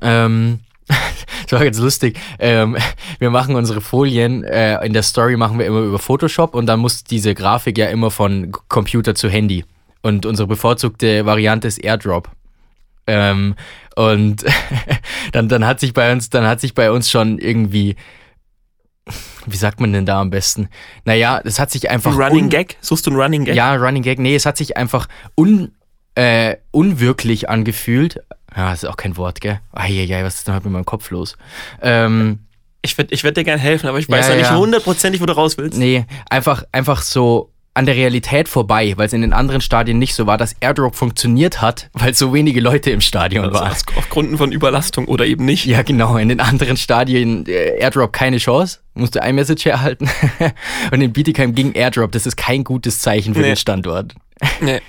Ähm, das war ganz lustig. Ähm, wir machen unsere Folien, äh, in der Story machen wir immer über Photoshop und dann muss diese Grafik ja immer von Computer zu Handy. Und unsere bevorzugte Variante ist AirDrop. Ähm, und dann, dann hat sich bei uns, dann hat sich bei uns schon irgendwie, wie sagt man denn da am besten? Naja, es hat sich einfach. Ein Running un- Gag? Suchst du einen Running Gag? Ja, Running Gag. Nee, es hat sich einfach un, äh, unwirklich angefühlt. Ja, das ist auch kein Wort, gell? Eieiei, was ist denn heute mit meinem Kopf los? Ähm, Ich würde ich würd dir gerne helfen, aber ich weiß Ja, ja, nicht hundertprozentig, wo du raus willst. nee, einfach, einfach so an der Realität vorbei, weil es in den anderen Stadien nicht so war, dass Airdrop funktioniert hat, weil so wenige Leute im Stadion Also waren. aus, auf Gründen von Überlastung oder eben nicht. Ja, genau. In den anderen Stadien äh, Airdrop keine Chance. Musste ein Message erhalten. Und in Bietigheim ging Airdrop. Das ist kein gutes Zeichen für Nee. den Standort. Nee.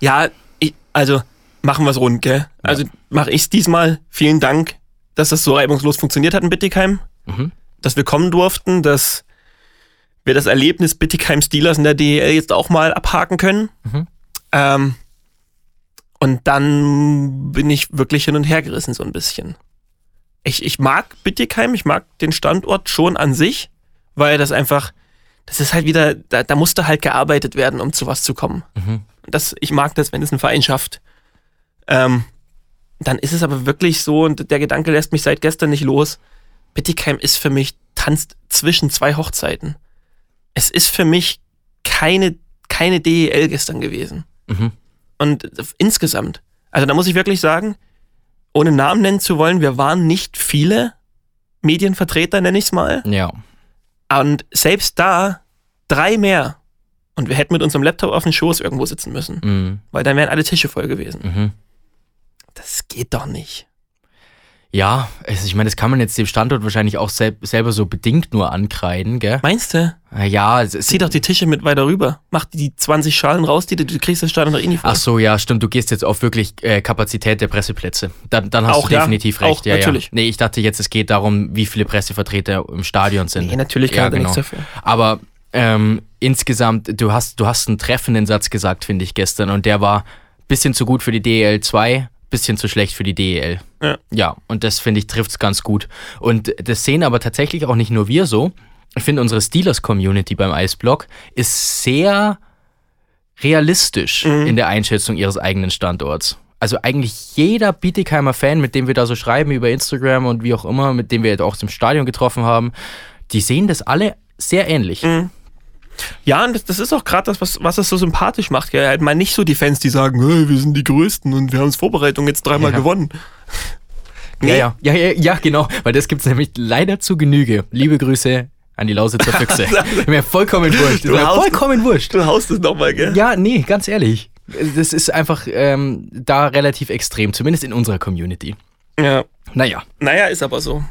Ja, ich, also machen wir es rund, gell? Also mache ich es diesmal. Vielen Dank, dass das so reibungslos funktioniert hat in Bittigheim. Mhm. Dass wir kommen durften, dass wir das Erlebnis Bittigheim Steelers in der DEL jetzt auch mal abhaken können. Mhm. Ähm, und dann bin ich wirklich hin und her gerissen, so ein bisschen. Ich, ich mag Bittigheim, ich mag den Standort schon an sich, weil das einfach, das ist halt wieder, da, da musste halt gearbeitet werden, um zu was zu kommen. Mhm. Das, ich mag das, wenn es ein Verein schafft. Ähm, dann ist es aber wirklich so, und der Gedanke lässt mich seit gestern nicht los. Bittigheim ist für mich, tanzt zwischen zwei Hochzeiten. Es ist für mich keine, keine DEL gestern gewesen. Mhm. Und insgesamt, also da muss ich wirklich sagen, ohne Namen nennen zu wollen, wir waren nicht viele Medienvertreter, nenne ich es mal. Ja. Und selbst da drei mehr. Und wir hätten mit unserem Laptop auf dem Schoß irgendwo sitzen müssen, Mhm. weil dann wären alle Tische voll gewesen. Mhm. Das geht doch nicht. Ja, also ich meine, das kann man jetzt dem Standort wahrscheinlich auch sel selber so bedingt nur ankreiden, gell? Meinst du? Ja, es Zieh doch die Tische mit weiter rüber. Mach die 20 Schalen raus, die du, du kriegst das Stadion noch eh nie voll. Ach so, ja, stimmt. Du gehst jetzt auf wirklich äh, Kapazität der Presseplätze. Dann, dann hast Auch, du ja. definitiv Auch, recht. ja, natürlich. Ja. Nee, ich dachte jetzt, es geht darum, wie viele Pressevertreter im Stadion sind. Nee, natürlich kann ja, da nichts genau. dafür. Aber ähm, insgesamt, du hast, du hast einen treffenden Satz gesagt, finde ich, gestern. Und der war bisschen zu gut für die DEL 2, bisschen zu schlecht für die DEL. Ja. Ja, und das finde ich trifft es ganz gut. Und das sehen aber tatsächlich auch nicht nur wir so. Ich finde, unsere Steelers-Community beim Eisblock ist sehr realistisch Mhm. in der Einschätzung ihres eigenen Standorts. Also eigentlich jeder Bietigheimer Fan, mit dem wir da so schreiben über Instagram und wie auch immer, mit dem wir jetzt auch im Stadion getroffen haben, die sehen das alle sehr ähnlich. Mhm. Ja, und das, das ist auch gerade das, was, was es so sympathisch macht. Gell? Halt mal nicht so die Fans, die sagen, hey, wir sind die Größten und wir haben es Vorbereitung jetzt dreimal Ja. gewonnen. Ja, ja, ja, ja, ja, genau, weil das gibt es nämlich leider zu Genüge. Liebe Grüße an die Lausitzer Füchse. mir vollkommen wurscht. Du Mir haust- vollkommen wurscht. Du haust es nochmal, gell? Ja, nee, ganz ehrlich. Das ist einfach ähm, da relativ extrem, zumindest in unserer Community. ja. Naja, Naja, ist aber so.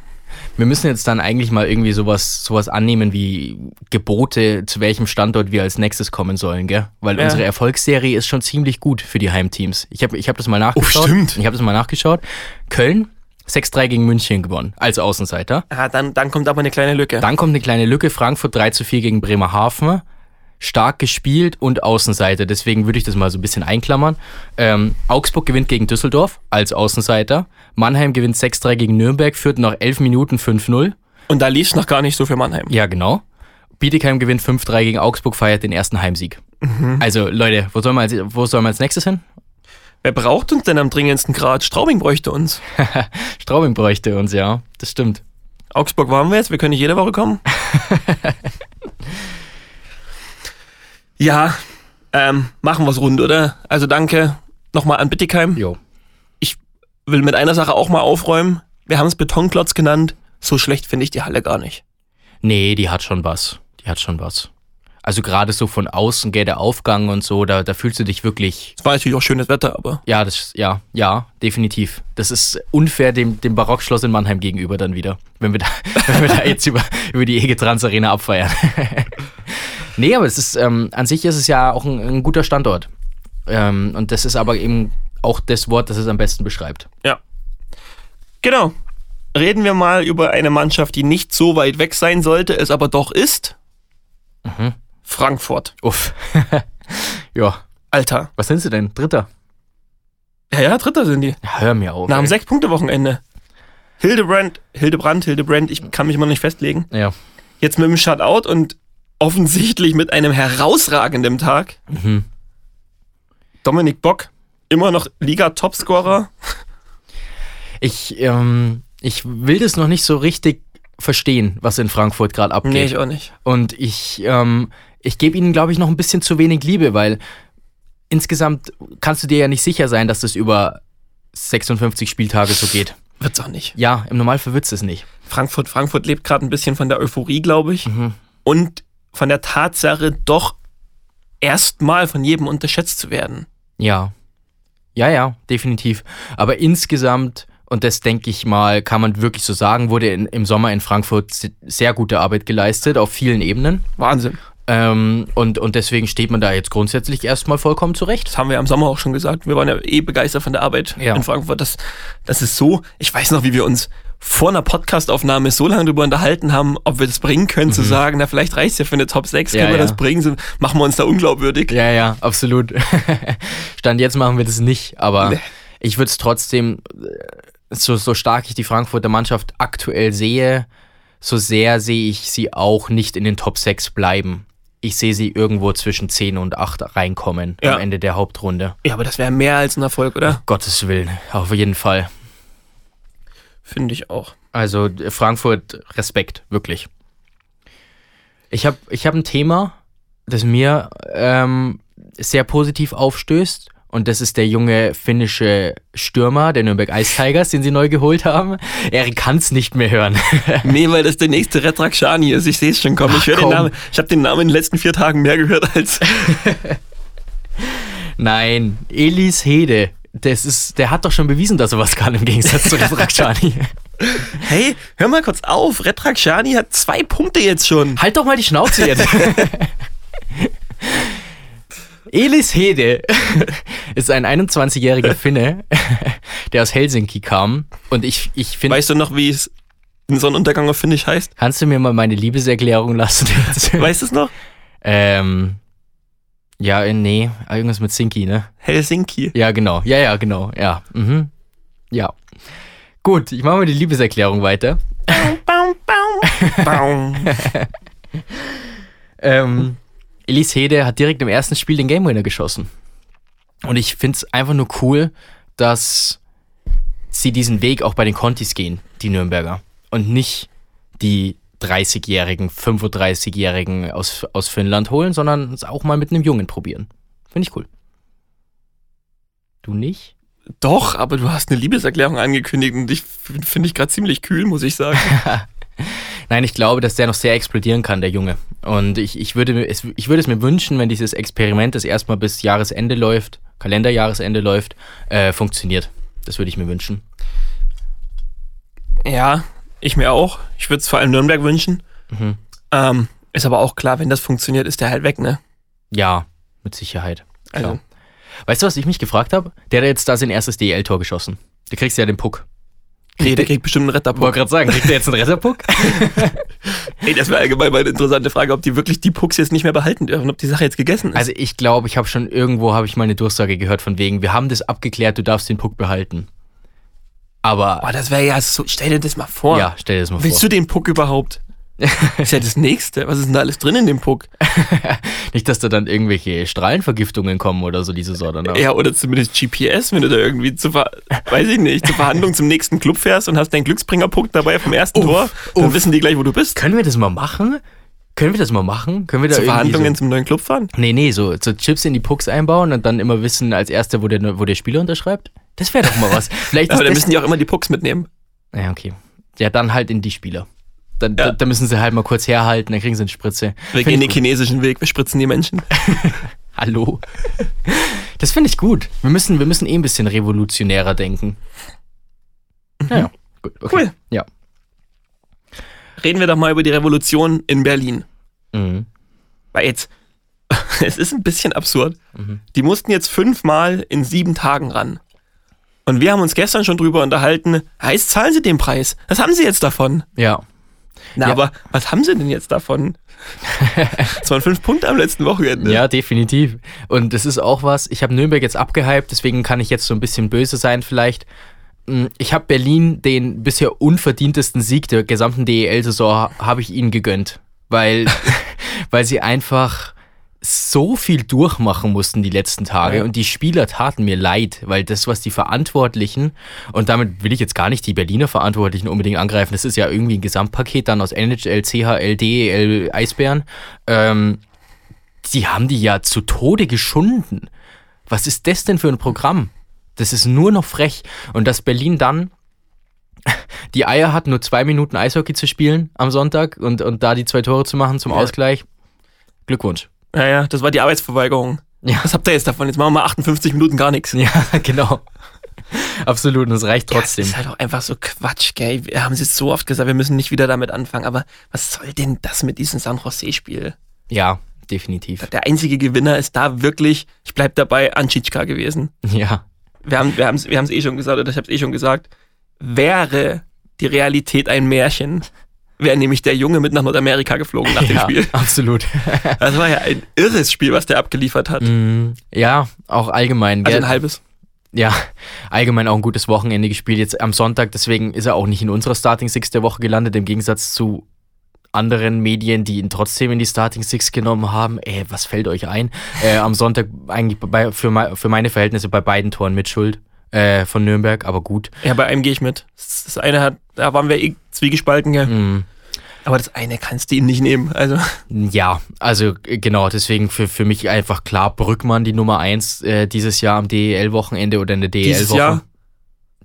Wir müssen jetzt dann eigentlich mal irgendwie sowas, sowas annehmen wie Gebote, zu welchem Standort wir als nächstes kommen sollen, gell? Weil Ja. unsere Erfolgsserie ist schon ziemlich gut für die Heimteams. Ich habe ich hab das mal nachgeschaut. stimmt. Ich habe das mal nachgeschaut. Köln 6-3 gegen München gewonnen, als Außenseiter. Ah, dann, dann kommt aber eine kleine Lücke. Dann kommt eine kleine Lücke, Frankfurt 3 zu 4 gegen Bremerhaven. Stark gespielt und Außenseiter, deswegen würde ich das mal so ein bisschen einklammern. Ähm, Augsburg gewinnt gegen Düsseldorf als Außenseiter. Mannheim gewinnt 6-3 gegen Nürnberg, führt nach 11 Minuten 5-0. Und da lief es noch gar nicht so für Mannheim. Ja, genau. Bietigheim gewinnt 5-3 gegen Augsburg, feiert den ersten Heimsieg. Also Leute, wo sollen, wir als, wo sollen wir als nächstes hin? Wer braucht uns denn am dringendsten Grad? Straubing bräuchte uns. Straubing bräuchte uns, ja. Das stimmt. Augsburg waren wir jetzt, wir können nicht jede Woche kommen. ja, ähm, machen wir's rund, oder? Also danke nochmal an Bittigheim. Jo. Will mit einer Sache auch mal aufräumen. Wir haben es Betonklotz genannt. So schlecht finde ich die Halle gar nicht. Nee, die hat schon was. Die hat schon was. Also gerade so von außen, gell, der Aufgang und so, da, da fühlst du dich wirklich Es war natürlich auch schönes Wetter, aber Ja, das, ja, ja, definitiv. Das ist unfair dem, dem Barockschloss in Mannheim gegenüber dann wieder, wenn wir da, wenn wir da jetzt über, über die Egetrans Arena abfeiern. nee, aber es ist, ähm, an sich ist es ja auch ein, ein guter Standort. Ähm, und das ist aber eben auch das Wort, das es am besten beschreibt. ja. Genau. Reden wir mal über eine Mannschaft, die nicht so weit weg sein sollte, es aber doch ist. Mhm. Frankfurt. Uff. ja, Alter. was sind sie denn? Dritter? Ja, ja, Dritter sind die. Ja, hör mir auf. Nach dem. Sechs-Punkte-Wochenende. Hildebrand, Hildebrand, Hildebrand, ich kann mich immer noch nicht festlegen. Ja. Jetzt mit dem Shutout und offensichtlich mit einem herausragenden Tag. Mhm. Dominik Bock, immer noch Liga-Topscorer. Ich, ähm, ich will das noch nicht so richtig verstehen, was in Frankfurt gerade abgeht. Nee, ich auch nicht. Und ich, ähm, ich gebe ihnen, glaube ich, noch ein bisschen zu wenig Liebe, weil insgesamt kannst du dir ja nicht sicher sein, dass das über 56 Spieltage so geht. Wird's auch nicht. Ja, im Normalfall wird's es nicht. Frankfurt, Frankfurt lebt gerade ein bisschen von der Euphorie, glaube ich. Mhm. Und von der Tatsache, doch erstmal von jedem unterschätzt zu werden. Ja. Ja, ja, definitiv. Aber insgesamt, und das denke ich mal, kann man wirklich so sagen, wurde in, im Sommer in Frankfurt se- sehr gute Arbeit geleistet, auf vielen Ebenen. Wahnsinn. Ähm, und, und deswegen steht man da jetzt grundsätzlich erstmal vollkommen zurecht. Das haben wir ja im Sommer auch schon gesagt. Wir waren ja eh begeistert von der Arbeit Ja. in Frankfurt. Das, das ist so, ich weiß noch, wie wir uns vor einer Podcastaufnahme so lange darüber unterhalten haben, ob wir das bringen können, zu sagen, na, vielleicht reicht ja für eine Top 6, Mhm. Ja, können wir ja. das bringen, machen wir uns da unglaubwürdig. Ja, ja, absolut. Stand jetzt machen wir das nicht, aber Nee. ich würde es trotzdem, äh, so, so stark ich die Frankfurter Mannschaft aktuell sehe, so sehr sehe ich sie auch nicht in den Top 6 bleiben. Ich sehe sie irgendwo zwischen 10 und 8 reinkommen Ja. am Ende der Hauptrunde. Ja, aber das wäre mehr als ein Erfolg, oder? Gottes Willen, auf jeden Fall. Finde ich auch. Also äh, Frankfurt, Respekt, wirklich. Ich habe ich hab ein Thema, das mir ähm, sehr positiv aufstößt. Und das ist der junge finnische Stürmer der Nürnberg Ice Tigers, den sie neu geholt haben. Er kann es nicht mehr hören. Nee, weil das der nächste Retrakshani ist. Ich sehe es schon kommen. Ich, den. Namen, ich habe den Namen in den letzten vier Tagen mehr gehört als. Nein, Elis Hede. Das ist, der hat doch schon bewiesen, dass er was kann im Gegensatz zu Rakshani. Hey, hör mal kurz auf. Retrakshani hat zwei Punkte jetzt schon. halt doch mal die Schnauze jetzt. Elis Hede ist ein 21-jähriger Finne, der aus Helsinki kam. Und ich, ich finde, Weißt du noch, wie es in Sonnenuntergang auf Finnisch heißt? kannst du mir mal meine Liebeserklärung lassen? Weißt du es noch? ähm, ja, äh, nee, irgendwas mit Sinki, ne? Helsinki. Ja, genau. Ja, ja, genau. Ja. Mhm. Ja. Gut, ich mache mal die Liebeserklärung weiter. Baum, baum, baum. Ähm, Elis Hede hat direkt im ersten Spiel den Game Winner geschossen. Und ich finde es einfach nur cool, dass sie diesen Weg auch bei den Contis gehen, die Nürnberger. Und nicht die 30-Jährigen, 35-Jährigen aus, aus Finnland holen, sondern es auch mal mit einem Jungen probieren. Finde ich cool. Du nicht? Doch, aber du hast eine Liebeserklärung angekündigt und ich finde ich gerade ziemlich kühl, muss ich sagen. Nein, ich glaube, dass der noch sehr explodieren kann, der Junge. Und ich, ich, würde, es, ich würde es mir wünschen, wenn dieses Experiment, das erstmal bis Jahresende läuft, Kalenderjahresende läuft, äh, funktioniert. Das würde ich mir wünschen. Ja, ich mir auch. Ich würde es vor allem Nürnberg wünschen. Mhm. Ähm, ist aber auch klar, wenn das funktioniert, ist der halt weg, ne? Ja, mit Sicherheit. Klar. Also, Weißt du, was ich mich gefragt habe? Der hat jetzt da sein erstes DL-Tor geschossen. Der kriegst ja den Puck. nee, der kriegt bestimmt einen Wollte Retterpuck. gerade sagen, kriegt der jetzt einen Retterpuck? Ey, das wäre allgemein mal eine interessante Frage, ob die wirklich die Pucks jetzt nicht mehr behalten dürfen, ob die Sache jetzt gegessen ist. Also ich glaube, ich habe schon irgendwo, habe ich mal eine Durchsage gehört von wegen, wir haben das abgeklärt, du darfst den Puck behalten. Aber, Boah, das wäre ja so, stell dir das mal vor. ja, stell dir das mal Willst vor. du den Puck überhaupt? ist ja das Nächste. Was ist denn da alles drin in dem Puck? Nicht, dass da dann irgendwelche Strahlenvergiftungen kommen oder so diese Sorte. Ne? Ja, oder zumindest GPS, wenn du da irgendwie zu, Ver weiß ich nicht, zur Verhandlung zum nächsten Club fährst und hast deinen Glücksbringerpunkt dabei vom ersten Uff, Tor, dann uff. wissen die gleich, wo du bist. Können wir das mal machen? Können wir das mal machen? Können wir da irgendwie Verhandlungen so, zum neuen Club fahren? Nee, nee, so, so Chips in die Pucks einbauen und dann immer wissen als Erster, wo der, wo der Spieler unterschreibt? Das wäre doch mal was. Vielleicht Aber dann müssen die auch immer die Pucks mitnehmen. Ja, okay. Ja, dann halt in die Spieler. Dann, Ja. da, da müssen sie halt mal kurz herhalten, dann kriegen sie eine Spritze. Wir gehen den chinesischen Weg, wir spritzen die Menschen. Hallo. Das finde ich gut. Wir müssen, wir müssen eh ein bisschen revolutionärer denken. Naja, gut. Okay. Cool. Ja. Reden wir doch mal über die Revolution in Berlin. Mhm. Weil jetzt, es ist ein bisschen absurd. Mhm. Die mussten jetzt fünfmal in sieben Tagen ran. Und wir haben uns gestern schon drüber unterhalten, heißt, zahlen sie den Preis. Was haben sie jetzt davon? Ja. Na, Ja. aber was haben sie denn jetzt davon? Es waren fünf Punkte am letzten Wochenende. Ja, definitiv. Und das ist auch was, ich habe Nürnberg jetzt abgehypt, deswegen kann ich jetzt so ein bisschen böse sein vielleicht. Mm, Ich habe Berlin den bisher unverdientesten Sieg der gesamten DEL-Saison, habe ich ihnen gegönnt. Weil, weil sie einfach so viel durchmachen mussten die letzten Tage Ja. und die Spieler taten mir leid, weil das, was die Verantwortlichen, und damit will ich jetzt gar nicht die Berliner Verantwortlichen unbedingt angreifen, das ist ja irgendwie ein Gesamtpaket dann aus NHL, CHL, DEL, Eisbären, ähm, die haben die ja zu Tode geschunden. Was ist das denn für ein Programm? Das ist nur noch frech. Und dass Berlin dann die Eier hat, nur zwei Minuten Eishockey zu spielen am Sonntag und, und da die zwei Tore zu machen zum Ja. Ausgleich. Glückwunsch. Ja, ja, das war die Arbeitsverweigerung. Ja. Was habt ihr jetzt davon? Jetzt machen wir mal 58 Minuten gar nichts. Ja, genau. Absolut, und es reicht Ja, trotzdem. das ist halt auch einfach so Quatsch, gell? Wir haben es jetzt so oft gesagt, wir müssen nicht wieder damit anfangen, aber was soll denn das mit diesem San Jose-Spiel? Ja, definitiv. Der einzige Gewinner ist da wirklich, ich bleib dabei, Anschitschka gewesen. Ja, Wir haben wir haben's, wir haben's eh schon gesagt, oder ich habe es eh schon gesagt. Wäre die Realität ein Märchen, wäre nämlich der Junge mit nach Nordamerika geflogen nach dem ja Spiel. absolut. Das war ja ein irres Spiel, was der abgeliefert hat. Mm, ja, auch allgemein. Also ein halbes. Ja, allgemein auch ein gutes Wochenende gespielt. Jetzt am Sonntag, deswegen ist er auch nicht in unserer Starting Six der Woche gelandet, im Gegensatz zu anderen Medien, die ihn trotzdem in die Starting Six genommen haben. Ey, was fällt euch ein? Äh, am Sonntag eigentlich bei, für, für meine Verhältnisse bei beiden Toren mit Schuld äh, von Nürnberg, aber gut. Ja, bei einem gehe ich mit. Das eine hat, da waren wir eh zwiegespalten, gell? Mm, Aber das eine kannst du ihm nicht nehmen. Also, ja, also äh, genau, deswegen für, für mich einfach klar Brückmann die Nummer eins äh, dieses Jahr am DEL-Wochenende oder in der Dieses DEL-Woche. Jahr?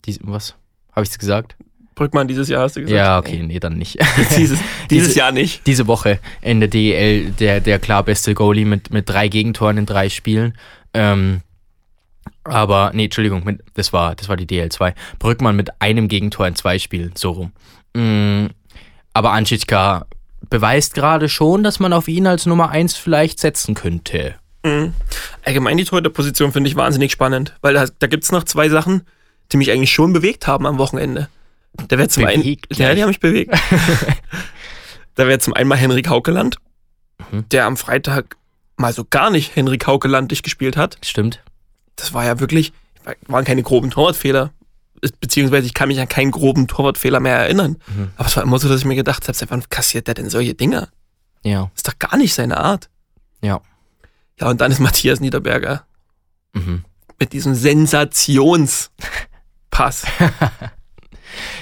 Dies, was? Habe ich es gesagt? Brückmann dieses Jahr hast du gesagt. Ja, okay, nee, dann nicht. Dieses, dieses Diese- Jahr nicht. diese Woche in der DEL der, der klar beste Goalie mit, mit drei Gegentoren in drei Spielen. Ähm, aber, nee, Entschuldigung, mit, das, war, das war die DL2. Brückmann mit einem Gegentor in zwei Spielen, so rum. Mm, aber Anschitschka beweist gerade schon, dass man auf ihn als Nummer eins vielleicht setzen könnte. Mhm. Allgemein die Torhüterposition finde ich wahnsinnig spannend, weil da, da gibt es noch zwei Sachen, die mich eigentlich schon bewegt haben am Wochenende. Da wäre zum einen, ja, die haben mich bewegt. da wäre zum einen mal Henrik Haukeland, Mhm. der am Freitag mal so gar nicht Henrik Haukelandig gespispielt hat. Stimmt. Das war ja wirklich, waren keine groben Torwartfehler. Beziehungsweise ich kann mich an keinen groben Torwartfehler mehr erinnern. Mhm. Aber es war immer so, dass ich mir gedacht habe, seit wann kassiert der denn solche Dinger? Ja, ist doch gar nicht seine Art. ja. Ja, und dann ist Matthias Niederberger Mhm. mit diesem Sensationspass.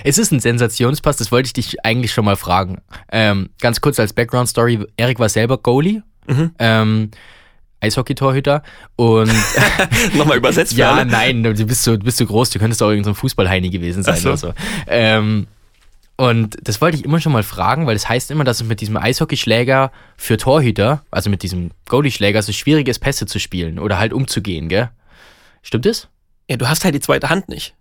Es ist ein Sensationspass, das wollte ich dich eigentlich schon mal fragen. Ähm, ganz kurz als Background-Story: Erik war selber Goalie, Mhm. ähm, Eishockey-Torhüter und Nochmal übersetzt ja, alle. nein, du bist so, bist so groß, du könntest auch irgendein so Fußballheini gewesen sein so. oder so. Ähm, und das wollte ich immer schon mal fragen, weil es das heißt immer, dass es mit diesem Eishockeyschläger für Torhüter, also mit diesem Goalie-Schläger, so schwierig ist, Pässe zu spielen oder halt umzugehen, gell? Stimmt das? Ja, du hast halt die zweite Hand nicht.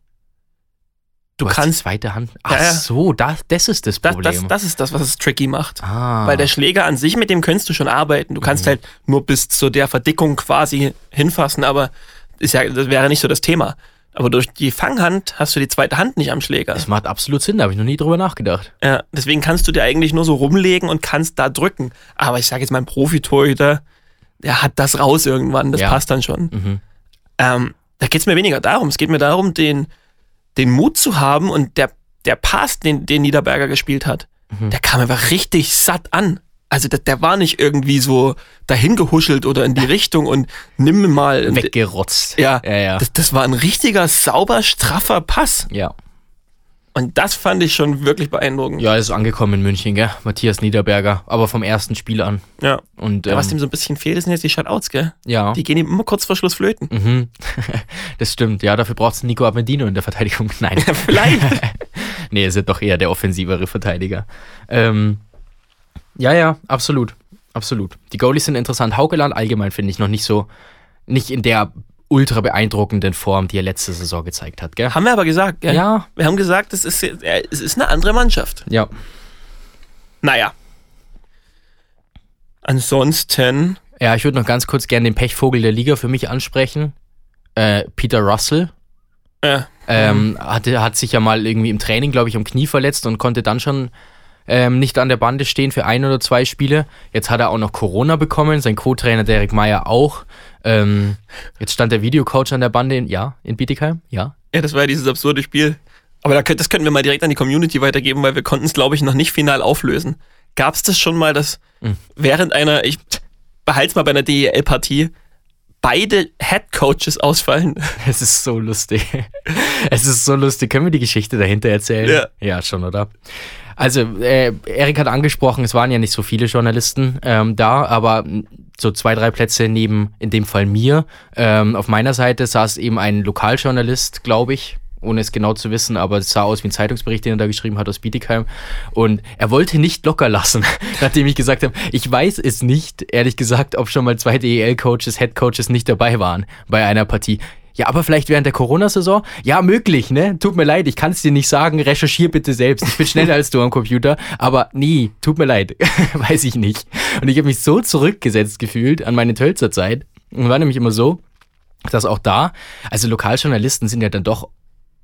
Du, kannst, zweite Hand. Ach Ja, so, das, das ist das das, Problem. das, das ist das, was es tricky macht. ah. Weil der Schläger an sich, mit dem könntest du schon arbeiten. Du kannst Mhm. halt nur bis zu der Verdickung quasi hinfassen, aber ist ja, das wäre nicht so das Thema. Aber durch die Fanghand hast du die zweite Hand nicht am Schläger. das macht absolut Sinn, da habe ich noch nie drüber nachgedacht. Ja, deswegen kannst du dir eigentlich nur so rumlegen und kannst da drücken. Aber ich sage jetzt mal, ein Profitorhüter, der hat das raus irgendwann, das Ja. passt dann schon. Mhm. Ähm, da geht es mir weniger darum. Es geht mir darum, den, den Mut zu haben und der, der Pass, den, den Niederberger gespielt hat, Mhm. der kam einfach richtig satt an. Also der, der war nicht irgendwie so dahin gehuschelt oder in die Richtung und nimm mal. Weggerotzt. Ja, ja, ja. Das, das war ein richtiger, sauber, straffer Pass. ja. Und das fand ich schon wirklich beeindruckend. Ja, er ist angekommen in München, gell? Matthias Niederberger, aber vom ersten Spiel an. Ja. Und Ja, was ähm, dem so ein bisschen fehlt, sind jetzt die Shutouts, gell? ja. Die gehen ihm immer kurz vor Schluss flöten. Mhm. Das stimmt, ja, dafür braucht es Nico Abendino in der Verteidigung. Nein. Vielleicht. nee, er ist ja doch eher der offensivere Verteidiger. Ähm, ja, ja, absolut. Absolut. Die Goalies sind interessant. Haukeland allgemein finde ich noch nicht so, nicht in der ultra beeindruckenden Form, die er letzte Saison gezeigt hat, gell? haben wir aber gesagt, gell? Ja. Wir haben gesagt, es ist, äh, es ist eine andere Mannschaft. Ja. Naja. Ansonsten, Ja, ich würde noch ganz kurz gerne den Pechvogel der Liga für mich ansprechen. Äh, Peter Russell. äh, Ähm, hatte, hat sich ja mal irgendwie im Training, glaube ich, am Knie verletzt und konnte dann schon ähm, nicht an der Bande stehen für ein oder zwei Spiele. Jetzt hat er auch noch Corona bekommen, sein Co-Trainer Derek Meyer auch. Ähm, jetzt stand der Videocoach an der Bande, in, ja, in Bietigheim, ja. ja, das war ja dieses absurde Spiel. Aber da, könnt- das könnten wir mal direkt an die Community weitergeben, weil wir konnten es, glaube ich, noch nicht final auflösen. Gab es das schon mal, dass Mhm. während einer, ich behalte es mal bei einer DEL-Partie, beide Head-Coaches ausfallen? Es ist so lustig. Es ist so lustig. Können wir die Geschichte dahinter erzählen? Ja. Ja, schon, oder? Also, äh, Erik hat angesprochen, es waren ja nicht so viele Journalisten ähm, da, aber so zwei, drei Plätze neben, in dem Fall mir. Ähm, auf meiner Seite saß eben ein Lokaljournalist, glaube ich, ohne es genau zu wissen, aber es sah aus wie ein Zeitungsbericht, den er da geschrieben hat aus Bietigheim. Und er wollte nicht locker lassen, nachdem ich gesagt habe, ich weiß es nicht, ehrlich gesagt, ob schon mal zwei DEL-Coaches, Head-Coaches nicht dabei waren bei einer Partie. Ja, aber vielleicht während der Corona-Saison? Ja, möglich, ne? Tut mir leid, ich kann es dir nicht sagen. Recherchier bitte selbst. Ich bin schneller als du am Computer. Aber nie, tut mir leid. Weiß ich nicht. Und ich habe mich so zurückgesetzt gefühlt an meine Tölzer Zeit. Und war nämlich immer so, dass auch da, also Lokaljournalisten sind ja dann doch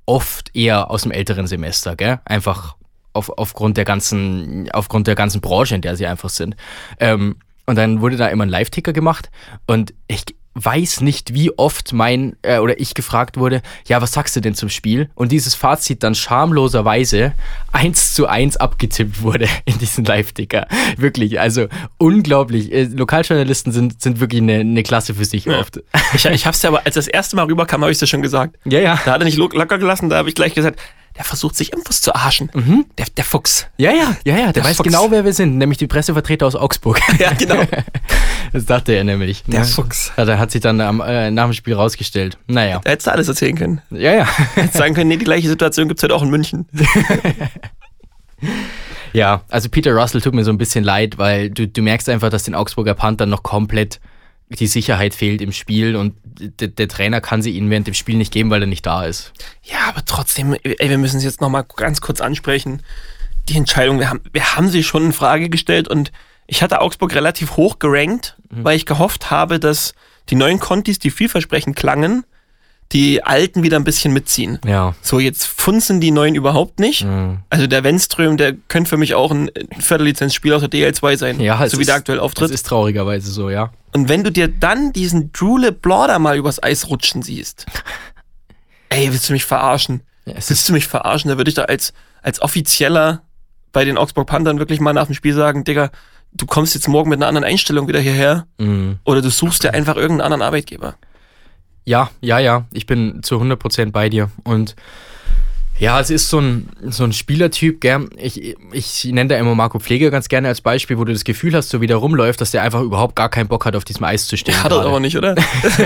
oft eher aus dem älteren Semester, gell? Einfach auf, aufgrund der ganzen, aufgrund der ganzen Branche, in der sie einfach sind. Ähm, und dann wurde da immer ein Live-Ticker gemacht und ich weiß nicht, wie oft mein äh, oder ich gefragt wurde, ja, was sagst du denn zum Spiel? Und dieses Fazit dann schamloserweise eins zu eins abgetippt wurde in diesen Live-Ticker. Wirklich, also unglaublich. Äh, Lokaljournalisten sind, sind wirklich eine, eine Klasse für sich Ja. oft. Ich, ich hab's ja aber, als das erste Mal rüberkam, habe ich es ja schon gesagt. Ja, ja. Da hat er nicht lo- locker gelassen, da habe ich gleich gesagt, der versucht sich irgendwas zu arschen. Der, der Fuchs. Ja, ja, ja, ja, der, Der weiß Fuchs. genau, wer wir sind, nämlich die Pressevertreter aus Augsburg. Ja, genau. Das dachte er nämlich. Der Ja. Fuchs. Ja, der hat sich dann am, äh, nach dem Spiel rausgestellt. Naja. Da hättest du alles erzählen können. Ja, ja. Hättest sagen können, nee, die gleiche Situation gibt's halt auch in München. Ja, also Peter Russell tut mir so ein bisschen leid, weil du, du merkst einfach, dass den Augsburger Panthern noch komplett die Sicherheit fehlt im Spiel und der, Trainer kann sie ihnen während dem Spiel nicht geben, weil er nicht da ist. Ja, aber trotzdem, ey, wir müssen es jetzt nochmal ganz kurz ansprechen. Die Entscheidung, wir haben, wir haben sie schon in Frage gestellt und ich hatte Augsburg relativ hoch gerankt, weil ich gehofft habe, dass die neuen Contis, die vielversprechend klangen, die alten wieder ein bisschen mitziehen. Ja. So, jetzt funzen die neuen überhaupt nicht. Mhm. Also der Wenström, der könnte für mich auch ein Viertellizenzspieler aus der DL2 sein, Ja, so wie der aktuell Das auftritt. ist traurigerweise so, ja. Und wenn du dir dann diesen Drew LeBlanc da mal übers Eis rutschen siehst, ey, willst du mich verarschen? ja Willst du mich verarschen? Da würde ich da als, als Offizieller bei den Augsburg Panthern wirklich mal nach dem Spiel sagen, Digga, du kommst jetzt morgen mit einer anderen Einstellung wieder hierher Mhm. oder du suchst dir einfach irgendeinen anderen Arbeitgeber. Ja, ja, ja, ich bin zu 100% bei dir. Und ja, es ist so ein, so ein Spielertyp, gell? Ich, ich nenne da immer Marco Pfleger ganz gerne als Beispiel, wo du das Gefühl hast, so wie der rumläuft, dass der einfach überhaupt gar keinen Bock hat, auf diesem Eis zu stehen. Hat er aber nicht, oder?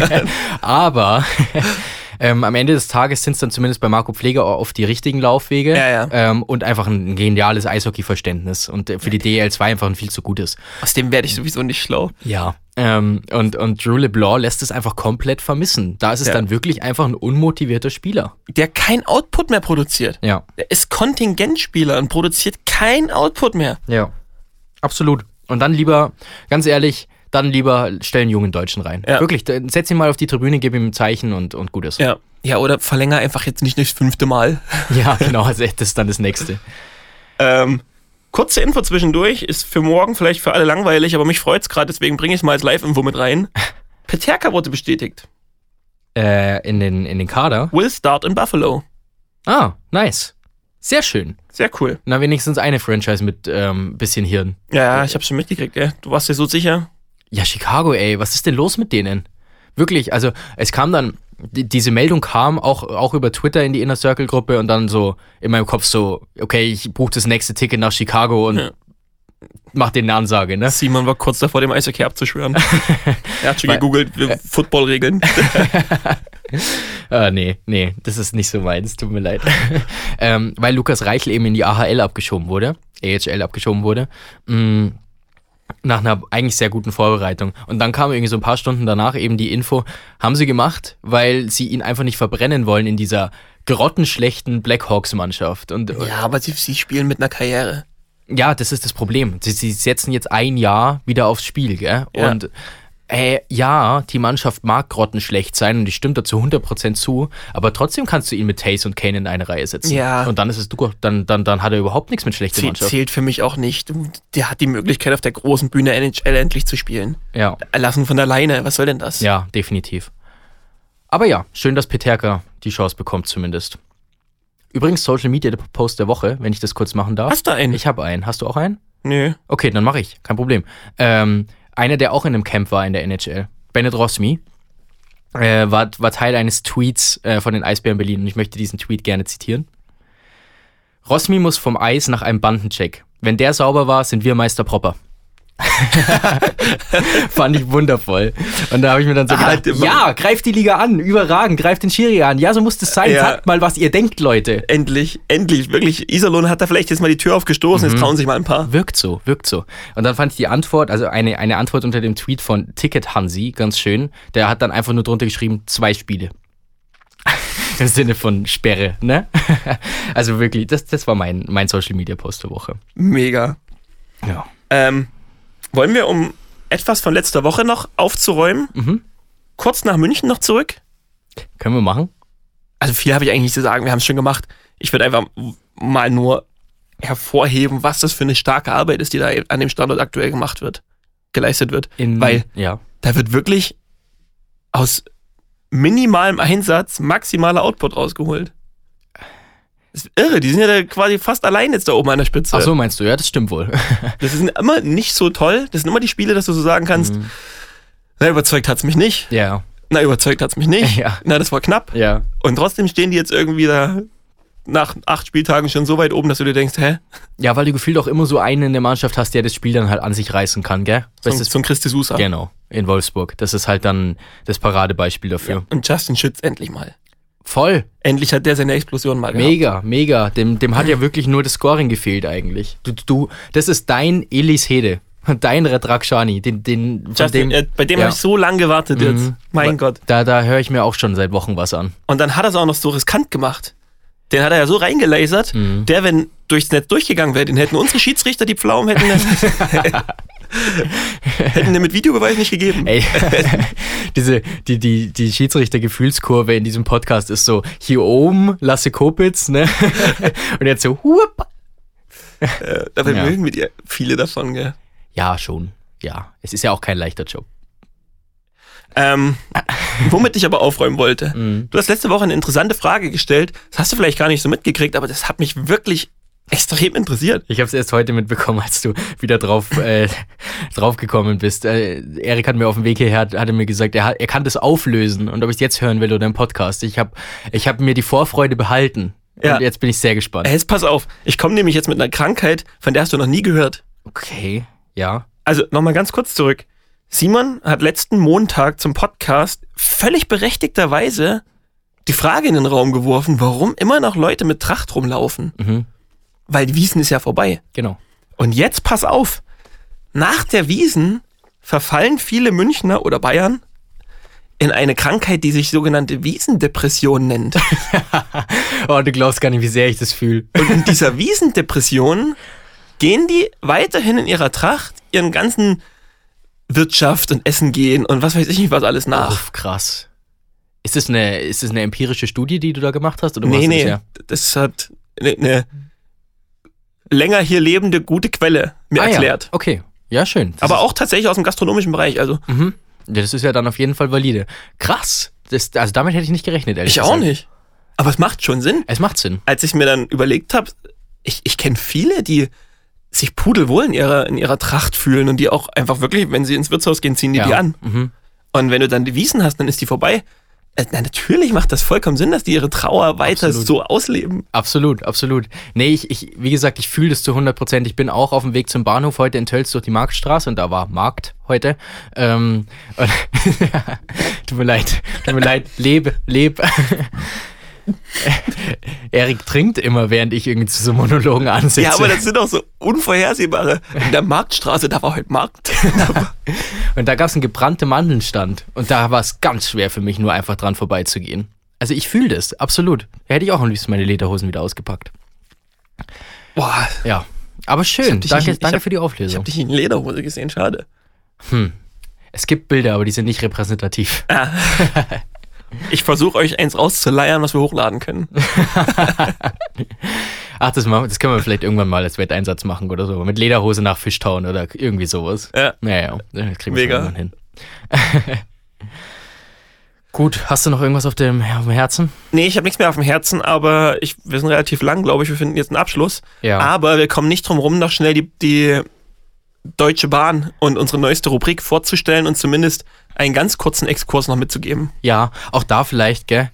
Aber ähm, am Ende des Tages sind es dann zumindest bei Marco Pfleger oft die richtigen Laufwege Ja, ja. Ähm, und einfach ein geniales Eishockey-Verständnis und äh, für die DL2 einfach ein viel zu gutes. Aus dem werde ich sowieso nicht schlau. Ja. Ähm, und, und Drew LeBlanc lässt es einfach komplett vermissen. Da ist es Ja. dann wirklich einfach ein unmotivierter Spieler. Der kein Output mehr produziert. Ja. Der ist Kontingentspieler und produziert kein Output mehr. Ja. Absolut. Und dann lieber, ganz ehrlich, dann lieber stellen jungen Deutschen rein. Ja. Wirklich, dann setz ihn mal auf die Tribüne, gib ihm ein Zeichen und, und gut ist. Ja. Ja, oder verlänger einfach jetzt nicht das fünfte Mal. ja genau, also das ist dann das Nächste. Ähm, kurze Info zwischendurch, ist für morgen vielleicht für alle langweilig, aber mich freut's gerade, deswegen bringe ich es mal als Live-Info mit rein. Peterka wurde bestätigt. Äh, in, den, in den Kader. Will start in Buffalo. Ah, nice. Sehr schön. Sehr cool. Na, wenigstens eine Franchise mit ähm, bisschen Hirn. Ja, ich hab's schon mitgekriegt, ja. Du warst dir so sicher. Ja, Chicago, ey, was ist denn los mit denen? Wirklich, also es kam dann, die, diese Meldung kam auch, auch über Twitter in die Inner Circle Gruppe und dann so in meinem Kopf so, okay, ich buche das nächste Ticket nach Chicago und Ja. mach denen eine Ansage, ne? Simon war kurz davor, dem Eishockey abzuschwören. er hat schon gegoogelt, wir- Football-Regeln. Ah, nee, nee, das ist nicht so meins, tut mir leid. ähm, weil Lukas Reichel eben in die AHL abgeschoben wurde, AHL abgeschoben wurde. Mm, nach einer eigentlich sehr guten Vorbereitung. Und dann kam irgendwie so ein paar Stunden danach eben die Info, haben sie gemacht, weil sie ihn einfach nicht verbrennen wollen in dieser grottenschlechten Blackhawks-Mannschaft. Und äh, ja, aber sie, sie spielen mit einer Karriere. ja, das ist das Problem. Sie, sie setzen jetzt ein Jahr wieder aufs Spiel, gell? Ja. Und äh, ja, die Mannschaft mag grottenschlecht sein und ich stimme dazu 100% zu, aber trotzdem kannst du ihn mit Taze und Kane in eine Reihe setzen. Ja. Und dann ist es du, dann, dann, dann hat er überhaupt nichts mit schlechter Zäh- Mannschaft. zählt für mich auch nicht. Der hat die Möglichkeit, auf der großen Bühne NHL endlich zu spielen. Ja, Erlassen von der Leine, was soll denn das? ja, definitiv. Aber ja, schön, dass Peterka die Chance bekommt zumindest. Übrigens, Social Media Post der Woche, wenn ich das kurz machen darf. Hast du einen? Ich habe einen. Hast du auch einen? Nö. Okay, dann mache ich. Kein Problem. Ähm, einer, der auch in einem Camp war in der NHL, Bennett Rosmi, äh, war, war Teil eines Tweets äh, von den Eisbären Berlin und ich möchte diesen Tweet gerne zitieren. Rosmi muss vom Eis nach einem Bandencheck. Wenn der sauber war, sind wir Meister Proper. Fand ich wundervoll. Und da habe ich mir dann so Ah, gedacht, der- ja, greift die Liga an, überragend, greift den Schiri an. Ja, so muss das sein. Ja. Sagt mal, was ihr denkt, Leute. Endlich, endlich, wirklich. Iserlohn hat da vielleicht jetzt mal die Tür aufgestoßen, Mhm. jetzt trauen sich mal ein paar. Wirkt so, wirkt so. Und dann fand ich die Antwort, also eine, eine Antwort unter dem Tweet von Ticket Hansi, ganz schön. Der hat dann einfach nur drunter geschrieben, zwei Spiele. Im Sinne von Sperre, ne? also wirklich, das, das war mein, mein Social Media Post der Woche. Mega. Ja. Ähm, wollen wir, um etwas von letzter Woche noch aufzuräumen, Mhm. kurz nach München noch zurück? Können wir machen? Also viel habe ich eigentlich nicht zu sagen, wir haben es schon gemacht. Ich würde einfach mal nur hervorheben, was das für eine starke Arbeit ist, die da an dem Standort aktuell gemacht wird, geleistet wird. In, Weil ja. da wird wirklich aus minimalem Einsatz maximaler Output rausgeholt. Ist irre, die sind ja da quasi fast allein jetzt da oben an der Spitze. Ach so, meinst du? Ja, das stimmt wohl. Das sind immer nicht so toll. Das sind immer die Spiele, dass du so sagen kannst, Mhm. na, überzeugt hat's mich nicht. ja, Na, überzeugt hat's mich nicht. Ja. Na, das war knapp. ja. Und trotzdem stehen die jetzt irgendwie da nach acht Spieltagen schon so weit oben, dass du dir denkst, hä? Ja, weil du gefühlt auch immer so einen in der Mannschaft hast, der das Spiel dann halt an sich reißen kann, gell? So, Das ist, so ein Christi Sousa. genau, in Wolfsburg. Das ist halt dann das Paradebeispiel dafür. Und Justin Schütz endlich mal. Voll. Endlich hat der seine Explosion mal gehabt. Mega, mega. Dem, dem hat ja wirklich nur das Scoring gefehlt eigentlich. Du, du, das ist dein Elis Hede. Dein Redrakshani. Den, den, von Justin, dem, äh, bei dem ja. habe ich so lange gewartet jetzt. Mhm. Mein Aber Gott. Da, da höre ich mir auch schon seit Wochen was an. Und dann hat er es auch noch so riskant gemacht. Den hat er ja so reingelasert, Mhm. der, wenn durchs Netz durchgegangen wäre, den hätten unsere Schiedsrichter die Pflaumen hätten, hätten den mit Videobeweis nicht gegeben. Ey, diese, die, die, die Schiedsrichter-Gefühlskurve in diesem Podcast ist so, hier oben Lasse Kopitz, ne? Und jetzt so, hup. Äh, dabei Ja. mögen wir die viele davon, gell? Ja, schon. Ja. Es ist ja auch kein leichter Job. Ähm, womit ich aber aufräumen wollte. Mhm. Du hast letzte Woche eine interessante Frage gestellt. Das hast du vielleicht gar nicht so mitgekriegt, aber das hat mich wirklich extrem interessiert. Ich habe es erst heute mitbekommen, als du wieder drauf, äh, drauf gekommen bist. Äh, Erik hat mir auf dem Weg hierher, hatte mir gesagt, er, hat, er kann das auflösen und ob ich es jetzt hören will oder im Podcast. Ich habe ich hab mir die Vorfreude behalten. Ja. Und jetzt bin ich sehr gespannt. Jetzt pass auf, ich komme nämlich jetzt mit einer Krankheit, von der hast du noch nie gehört. Okay, ja. Also nochmal ganz kurz zurück. Simon hat letzten Montag zum Podcast völlig berechtigterweise die Frage in den Raum geworfen, warum immer noch Leute mit Tracht rumlaufen. Mhm. Weil die Wiesen ist ja vorbei. Genau. Und jetzt pass auf. Nach der Wiesen verfallen viele Münchner oder Bayern in eine Krankheit, die sich sogenannte Wiesendepression nennt. Oh, du glaubst gar nicht, wie sehr ich das fühle. Und in dieser Wiesendepression gehen die weiterhin in ihrer Tracht ihren ganzen Wirtschaft und Essen gehen und was weiß ich nicht was alles nach. Uff, krass. Ist das, eine, ist das eine empirische Studie, die du da gemacht hast? Oder nee, das nee, her? das hat eine, eine länger hier lebende gute Quelle mir Ah, erklärt. Ja. Okay, ja, schön. Das Aber auch tatsächlich aus dem gastronomischen Bereich. Also Mhm. Das ist ja dann auf jeden Fall valide. Krass. Das, also damit hätte ich nicht gerechnet, ehrlich ich auch gesagt. nicht. Aber es macht schon Sinn. Es macht Sinn. Als ich mir dann überlegt habe, ich, ich kenne viele, die sich pudelwohl in ihrer, in ihrer Tracht fühlen und die auch einfach wirklich, wenn sie ins Wirtshaus gehen, ziehen die ja. die an. Mhm. Und wenn du dann die Wiesen hast, dann ist die vorbei. Äh, Na, natürlich macht das vollkommen Sinn, dass die ihre Trauer weiter Absolut. so ausleben. Absolut, absolut. Nee, ich, ich wie gesagt, ich fühle das zu 100 Prozent. Ich bin auch auf dem Weg zum Bahnhof heute in Tölz durch die Marktstraße und da war Markt heute. Ähm, und tut mir leid, tut mir leid, lebe, leb. Erik trinkt immer, während ich irgendwie zu so Monologen ansitze. Ja, aber das sind auch so unvorhersehbare. In der Marktstraße, da war heute Markt. Und da gab es einen gebrannte Mandelnstand. Und da war es ganz schwer für mich, nur einfach dran vorbeizugehen. Also ich fühle das, absolut. Da hätte ich auch am liebsten meine Lederhosen wieder ausgepackt. Boah, Ja. Aber Ich schön. Danke, ich danke hab- für die ich Auflösung. habe dich in Lederhose gesehen, schade. Hm. Es gibt Bilder, aber die sind nicht repräsentativ. Ich versuche euch eins rauszuleiern, was wir hochladen können. Ach, das, machen, das können wir vielleicht irgendwann mal als Wetteinsatz machen oder so. Mit Lederhose nach Fischtown oder irgendwie sowas. Ja. Naja, das kriegen wir irgendwann hin. Gut, hast du noch irgendwas auf dem, auf dem Herzen? Nee, ich habe nichts mehr auf dem Herzen, aber ich, wir sind relativ lang, glaube ich. Wir finden jetzt einen Abschluss. Ja. Aber wir kommen nicht drum rum, noch schnell die, die Deutsche Bahn und unsere neueste Rubrik vorzustellen und zumindest einen ganz kurzen Exkurs noch mitzugeben. Ja, auch da vielleicht, gell?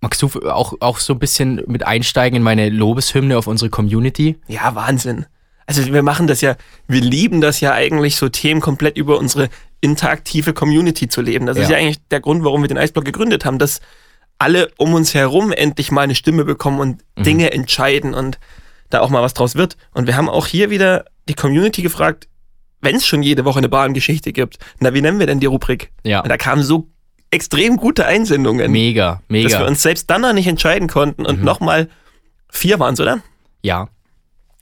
Magst du auch, auch so ein bisschen mit einsteigen in meine Lobeshymne auf unsere Community? Ja, Wahnsinn. Also wir machen das ja, wir lieben das ja eigentlich, so Themen komplett über unsere interaktive Community zu leben. Das ist Ja. ja eigentlich der Grund, warum wir den Eisblock gegründet haben, dass alle um uns herum endlich mal eine Stimme bekommen und Dinge entscheiden und da auch mal was draus wird. Und wir haben auch hier wieder die Community gefragt, wenn es schon jede Woche eine Bahngeschichte gibt, na, wie nennen wir denn die Rubrik? Ja. Und da kamen so extrem gute Einsendungen. Mega, dass wir mega. uns selbst dann noch nicht entscheiden konnten und nochmal vier waren es, oder? Ja,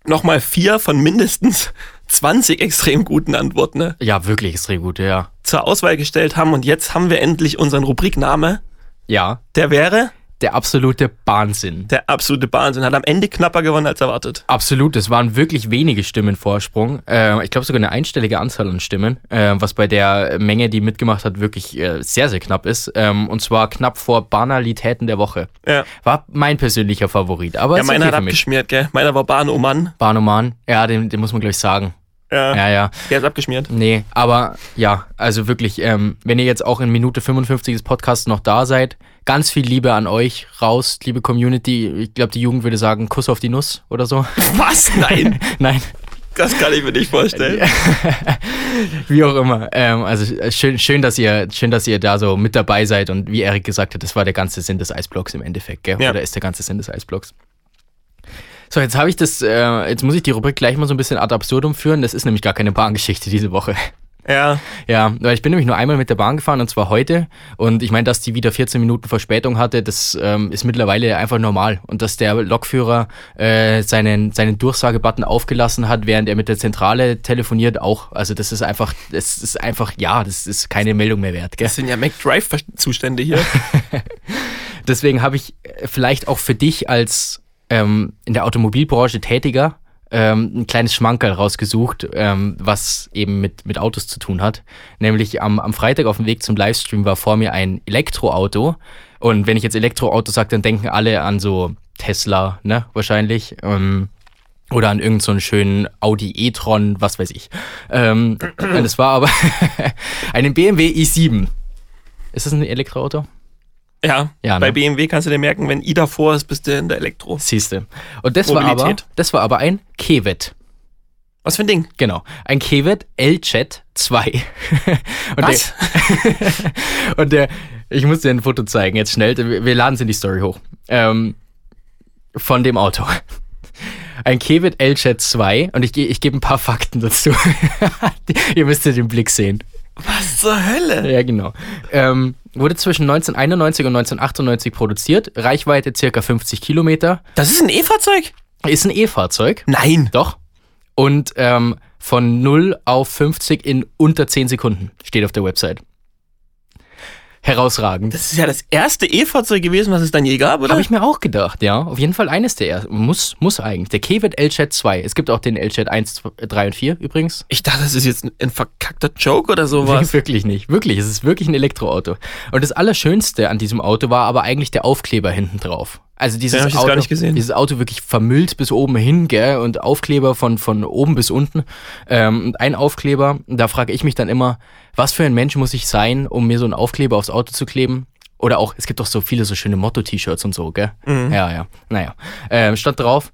Nochmal vier von mindestens 20 extrem guten Antworten ne, ja, wirklich extrem gut, ja. zur Auswahl gestellt haben und jetzt haben wir endlich unseren Rubrikname. Ja, Der wäre der absolute Wahnsinn. der absolute Wahnsinn. Hat am Ende knapper gewonnen als erwartet. Absolut, es waren wirklich wenige Stimmen Vorsprung. Äh, ich glaube sogar eine einstellige Anzahl an Stimmen, äh, was bei der Menge, die mitgemacht hat, wirklich äh, sehr, sehr knapp ist. Ähm, und zwar knapp vor Banalitäten der Woche. Ja, War mein persönlicher Favorit. Aber ja meiner okay hat abgeschmiert, gell? Meiner war Bahn Oman. Bahnoman, ja, den, den muss man gleich sagen. Ja, Ja, ja. der ist abgeschmiert. Nee, aber ja, also wirklich, ähm, wenn ihr jetzt auch in Minute 55 des Podcasts noch da seid, ganz viel Liebe an euch raus, liebe Community. Ich glaube, die Jugend würde sagen, Kuss auf die Nuss oder so. Was? Nein, Nein, das kann ich mir nicht vorstellen. wie auch immer. Ähm, also äh, schön, schön, dass ihr, schön, dass ihr da so mit dabei seid und wie Erik gesagt hat, das war der ganze Sinn des Eisblocks im Endeffekt, gell? Ja. Oder ist der ganze Sinn des Eisblocks. So, jetzt habe ich das, äh, jetzt muss ich die Rubrik gleich mal so ein bisschen ad absurdum führen. Das ist nämlich gar keine Bahngeschichte diese Woche. Ja, Ja, weil ich bin nämlich nur einmal mit der Bahn gefahren und zwar heute. Und ich meine, dass die wieder 14 Minuten Verspätung hatte, das ähm, ist mittlerweile einfach normal. Und dass der Lokführer äh, seinen, seinen Durchsagebutton aufgelassen hat, während er mit der Zentrale telefoniert, auch. Also das ist einfach, das ist einfach, ja, das ist keine Meldung mehr wert. Gell? das sind ja McDrive-Zustände hier. Deswegen habe ich vielleicht auch für dich als ähm, in der Automobilbranche Tätiger ähm, ein kleines Schmankerl rausgesucht, ähm, was eben mit, mit Autos zu tun hat. Nämlich am, am Freitag auf dem Weg zum Livestream war vor mir ein Elektroauto. Und wenn ich jetzt Elektroauto sage, dann denken alle an so Tesla, ne, wahrscheinlich. Ähm, oder an irgendeinen so schönen Audi e-tron, was weiß ich. Ähm, es war aber einen BMW i7. Ist das ein Elektroauto? Ja, Ja, bei ne? BMW kannst du dir merken, wenn I davor ist, bist du in der Elektro. Siehste. Und das war, aber, Mobilität. das war aber ein Kevet. Was für ein Ding? Genau. Ein Kevet L-Chat 2. und Was? Der, und der, ich muss dir ein Foto zeigen, jetzt schnell. Wir laden es in die Story hoch. Ähm, von dem Auto. Ein Kevet L-Chat 2 und ich, ich gebe ein paar Fakten dazu. Ihr müsst ja den Blick sehen. Was zur Hölle? Ja, genau. Ähm, wurde zwischen 1991 und 1998 produziert. Reichweite circa 50 Kilometer. Das ist ein E-Fahrzeug? Ist ein E-Fahrzeug. Nein. Doch. Und ähm, von 0 auf 50 in unter 10 Sekunden steht auf der Website. Herausragend. Das ist ja das erste E-Fahrzeug gewesen, was es dann je gab, oder? Habe ich mir auch gedacht, ja. Auf jeden Fall eines der ersten. Muss, muss eigentlich. Der Kevet L-Chat 2. Es gibt auch den L-Chat 1, 2, 3 und 4 übrigens. Ich dachte, das ist jetzt ein, verkackter Joke oder sowas. Wirklich nicht. Wirklich. Es ist wirklich ein Elektroauto. Und das Allerschönste an diesem Auto war aber eigentlich der Aufkleber hinten drauf. Also dieses jetzt Auto, gar nicht gesehen. dieses Auto wirklich vermüllt bis oben hin, gell, und Aufkleber von, von oben bis unten. Ähm, und ein Aufkleber, da frage ich mich dann immer, was für ein Mensch muss ich sein, um mir so einen Aufkleber aufs Auto zu kleben? Oder auch, es gibt doch so viele so schöne Motto-T-Shirts und so, gell? Mhm. Ja, ja. Naja. Ähm, stand drauf,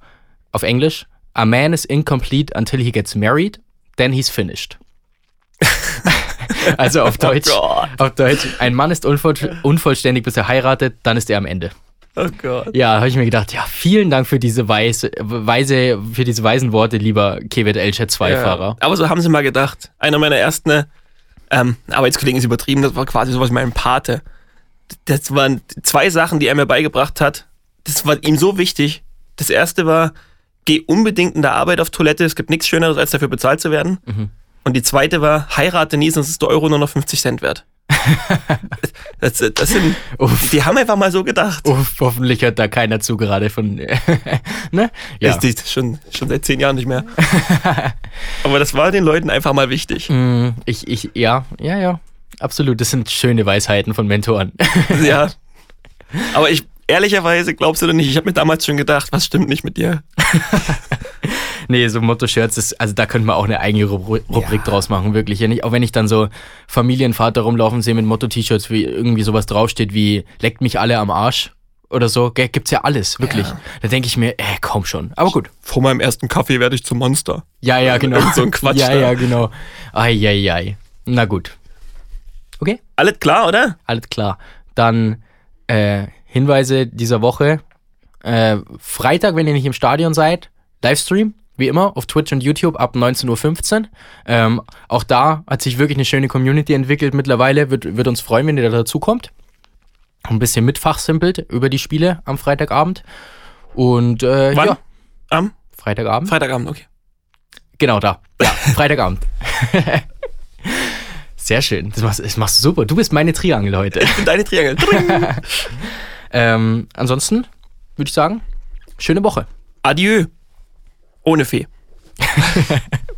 auf Englisch, a man is incomplete until he gets married, then he's finished. also auf Deutsch, Gott. auf Deutsch, ein Mann ist unvoll, unvollständig, bis er heiratet, dann ist er am Ende. Oh Gott. Ja, habe ich mir gedacht, ja, vielen Dank für diese weise, weise, für diese weisen Worte, lieber Kevet Elchat 2-Fahrer. Ja, aber so haben sie mal gedacht. Einer meiner ersten ähm, Arbeitskollegen ist übertrieben, das war quasi sowas wie mein Pate. Das waren zwei Sachen, die er mir beigebracht hat. Das war ihm so wichtig. Das erste war, geh unbedingt in der Arbeit auf Toilette. Es gibt nichts Schöneres, als dafür bezahlt zu werden. Mhm. Und die zweite war, heirate nie, sonst ist der Euro nur noch 50 Cent wert. das, das sind, Uff, die haben einfach mal so gedacht. uff, hoffentlich hört da keiner zu gerade von, ne? Ja. Das ist schon, schon seit zehn Jahren nicht mehr. Aber das war den Leuten einfach mal wichtig. Mm, Ich, ich, ja, ja, ja, absolut. Das sind schöne Weisheiten von Mentoren. Ja. Aber ich, ehrlicherweise, glaubst du denn nicht, ich habe mir damals schon gedacht, was stimmt nicht mit dir? Nee, so Motto-Shirts, ist- also da könnte man auch eine eigene Rubri- Rubrik draus machen, wirklich. Ja, nicht, auch wenn ich dann so Familienvater rumlaufen sehe mit Motto-T-Shirts, wie irgendwie sowas draufsteht wie leckt mich alle am Arsch oder so, gell, gibt's ja alles, wirklich. Ja. Da denke ich mir, äh, komm schon. Aber gut. Vor meinem ersten Kaffee werde ich zum Monster. Ja, ja, genau. So ein Quatsch Ja, da. ja, genau. Eieiei. Na gut. Okay, Alles klar, oder? alles klar. Dann äh, Hinweise dieser Woche. Äh, Freitag, wenn ihr nicht im Stadion seid, Livestream. wie immer, auf Twitch und YouTube ab 19.15 Uhr. Ähm, auch da hat sich wirklich eine schöne Community entwickelt mittlerweile. Wird, wird uns freuen, wenn ihr da dazukommt. Ein bisschen mitfachsimpelt über die Spiele am Freitagabend. Und äh, Wann? ja, Am Freitagabend. Freitagabend, okay. Genau da. Ja, Freitagabend. Sehr schön. Das machst, das machst du super. Du bist meine Triangel heute. Ich bin deine Triangel. Ähm, ansonsten würde ich sagen, schöne Woche. Adieu. Ohne Fee.